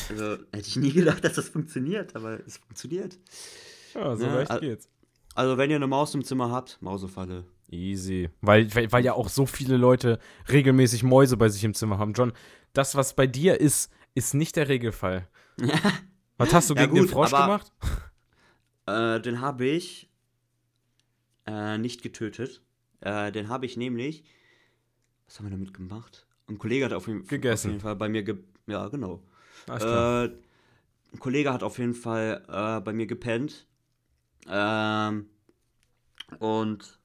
Also, hätte ich nie gedacht, dass das funktioniert, aber es funktioniert. Ja, so ja, leicht geht's. Also, wenn ihr eine Maus im Zimmer habt, Mausefalle. Easy. Weil, weil, weil ja auch so viele Leute regelmäßig Mäuse bei sich im Zimmer haben. John, das, was bei dir ist, ist nicht der Regelfall. was hast du ja, gegen gut, den Frosch aber, gemacht? Äh, den habe ich äh, nicht getötet. Äh, den habe ich nämlich. Was haben wir damit gemacht? Ein Kollege hat auf jeden, Gegessen. auf jeden Fall bei mir. Ge ja, genau. Äh, ein Kollege hat auf jeden Fall äh, bei mir gepennt ähm, und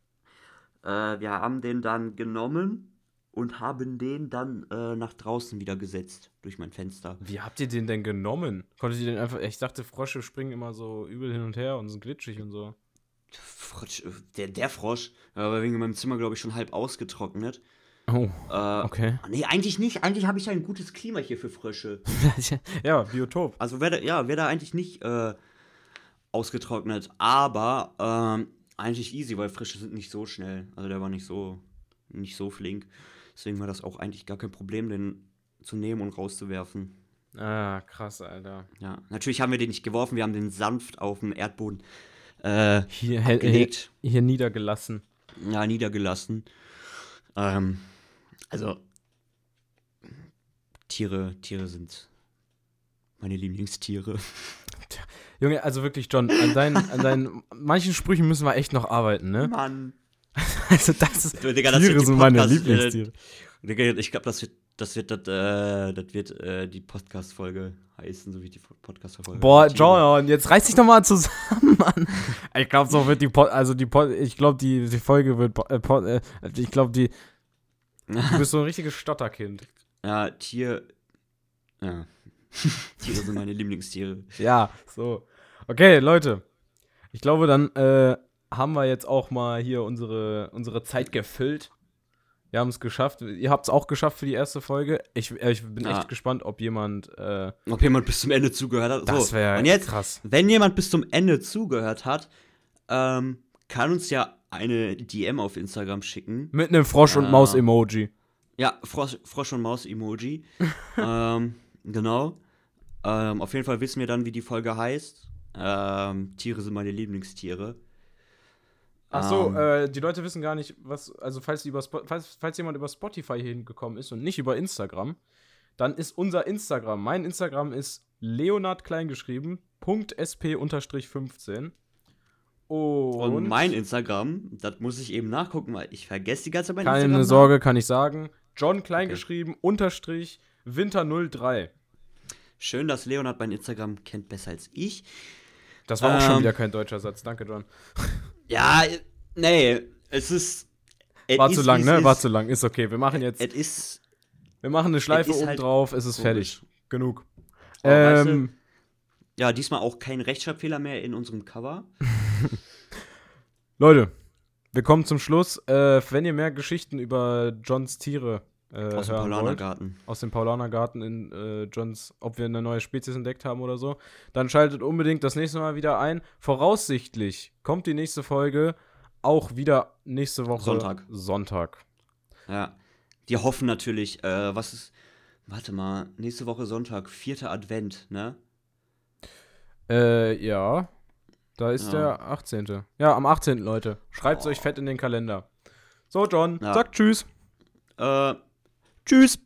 äh, wir haben den dann genommen und haben den dann äh, nach draußen wieder gesetzt durch mein Fenster. Wie habt ihr den denn genommen? Konntet ihr den einfach. Ich dachte, Frosche springen immer so übel hin und her und sind glitschig und so. Frosch, der, der Frosch war wegen meinem Zimmer, glaube ich, schon halb ausgetrocknet. Oh, äh, okay. Nee, eigentlich nicht. Eigentlich habe ich ja ein gutes Klima hier für Frösche. ja, Biotop. Also wäre ja, wär da eigentlich nicht äh, ausgetrocknet. Aber ähm, eigentlich easy, weil Frische sind nicht so schnell. Also der war nicht so, nicht so flink. Deswegen war das auch eigentlich gar kein Problem, den zu nehmen und rauszuwerfen. Ah, krass, Alter. Ja, natürlich haben wir den nicht geworfen, wir haben den sanft auf dem Erdboden äh, hier, abgelegt. Hier, hier niedergelassen. Ja, niedergelassen. Ähm, also, Tiere, Tiere sind meine Lieblingstiere. Junge, also wirklich, John, an deinen, an deinen manchen Sprüchen müssen wir echt noch arbeiten, ne? Mann. Also das ist, Digga, das Tiere sind meine Lieblingstiere. Digga, ich glaube, das wird, das wird, das, äh, das wird äh, die Podcast-Folge heißen, so wie die Podcast-Folge. Boah, John, jetzt reiß dich doch mal zusammen, Mann. Ich glaube, so wird die, Pod, also die, Pod, ich glaube, die, die Folge wird, äh, Pod, äh, ich glaube, die, du bist so ein richtiges Stotterkind. Ja, Tier. Ja. Tiere sind meine Lieblingstiere. Ja, so. Okay, Leute. Ich glaube, dann äh, haben wir jetzt auch mal hier unsere, unsere Zeit gefüllt. Wir haben es geschafft. Ihr habt es auch geschafft für die erste Folge. Ich, äh, ich bin ja. echt gespannt, ob jemand. Äh, ob jemand bis zum Ende zugehört hat. Das wäre jetzt krass. Wenn jemand bis zum Ende zugehört hat, ähm, kann uns ja eine DM auf Instagram schicken. Mit einem Frosch- und äh, Maus-Emoji. Ja, Frosch, Frosch und Maus-Emoji. ähm, genau. Ähm, auf jeden Fall wissen wir dann, wie die Folge heißt. Ähm, Tiere sind meine Lieblingstiere. Ach so, ähm. äh, die Leute wissen gar nicht, was, also falls, über falls, falls jemand über Spotify hier hingekommen ist und nicht über Instagram, dann ist unser Instagram, mein Instagram ist Leonard kleingeschrieben, .sp-15. Und, und, mein Instagram, das muss ich eben nachgucken, weil ich vergesse die ganze Zeit mein Keine Instagram. Keine Sorge, kann ich sagen. John kleingeschrieben, okay. unterstrich, Winter 03. Schön, dass Leonard mein Instagram kennt besser als ich. Das war ähm, auch schon ähm. wieder kein deutscher Satz. Danke, John. Ja, nee, es ist. War zu lang, ne? War zu lang. Ist okay. Wir machen jetzt. Es ist. Wir machen eine Schleife oben halt drauf. Es ist komisch. fertig. Genug. Oh, ähm, weißt du, ja, diesmal auch kein Rechtschreibfehler mehr in unserem Cover. Leute, wir kommen zum Schluss. Äh, wenn ihr mehr Geschichten über Johns Tiere äh, aus dem Paulanergarten. Aus dem Paulanergarten in äh, Johns, ob wir eine neue Spezies entdeckt haben oder so. Dann schaltet unbedingt das nächste Mal wieder ein. Voraussichtlich kommt die nächste Folge auch wieder nächste Woche Sonntag. Sonntag. Ja. Die hoffen natürlich, äh, was ist. Warte mal, nächste Woche Sonntag, vierter Advent, ne? Äh, ja. Da ist ja. der 18. Ja, am 18. Leute. Schreibt es oh. euch fett in den Kalender. So, John, ja. sagt Tschüss. Äh. Tschüss.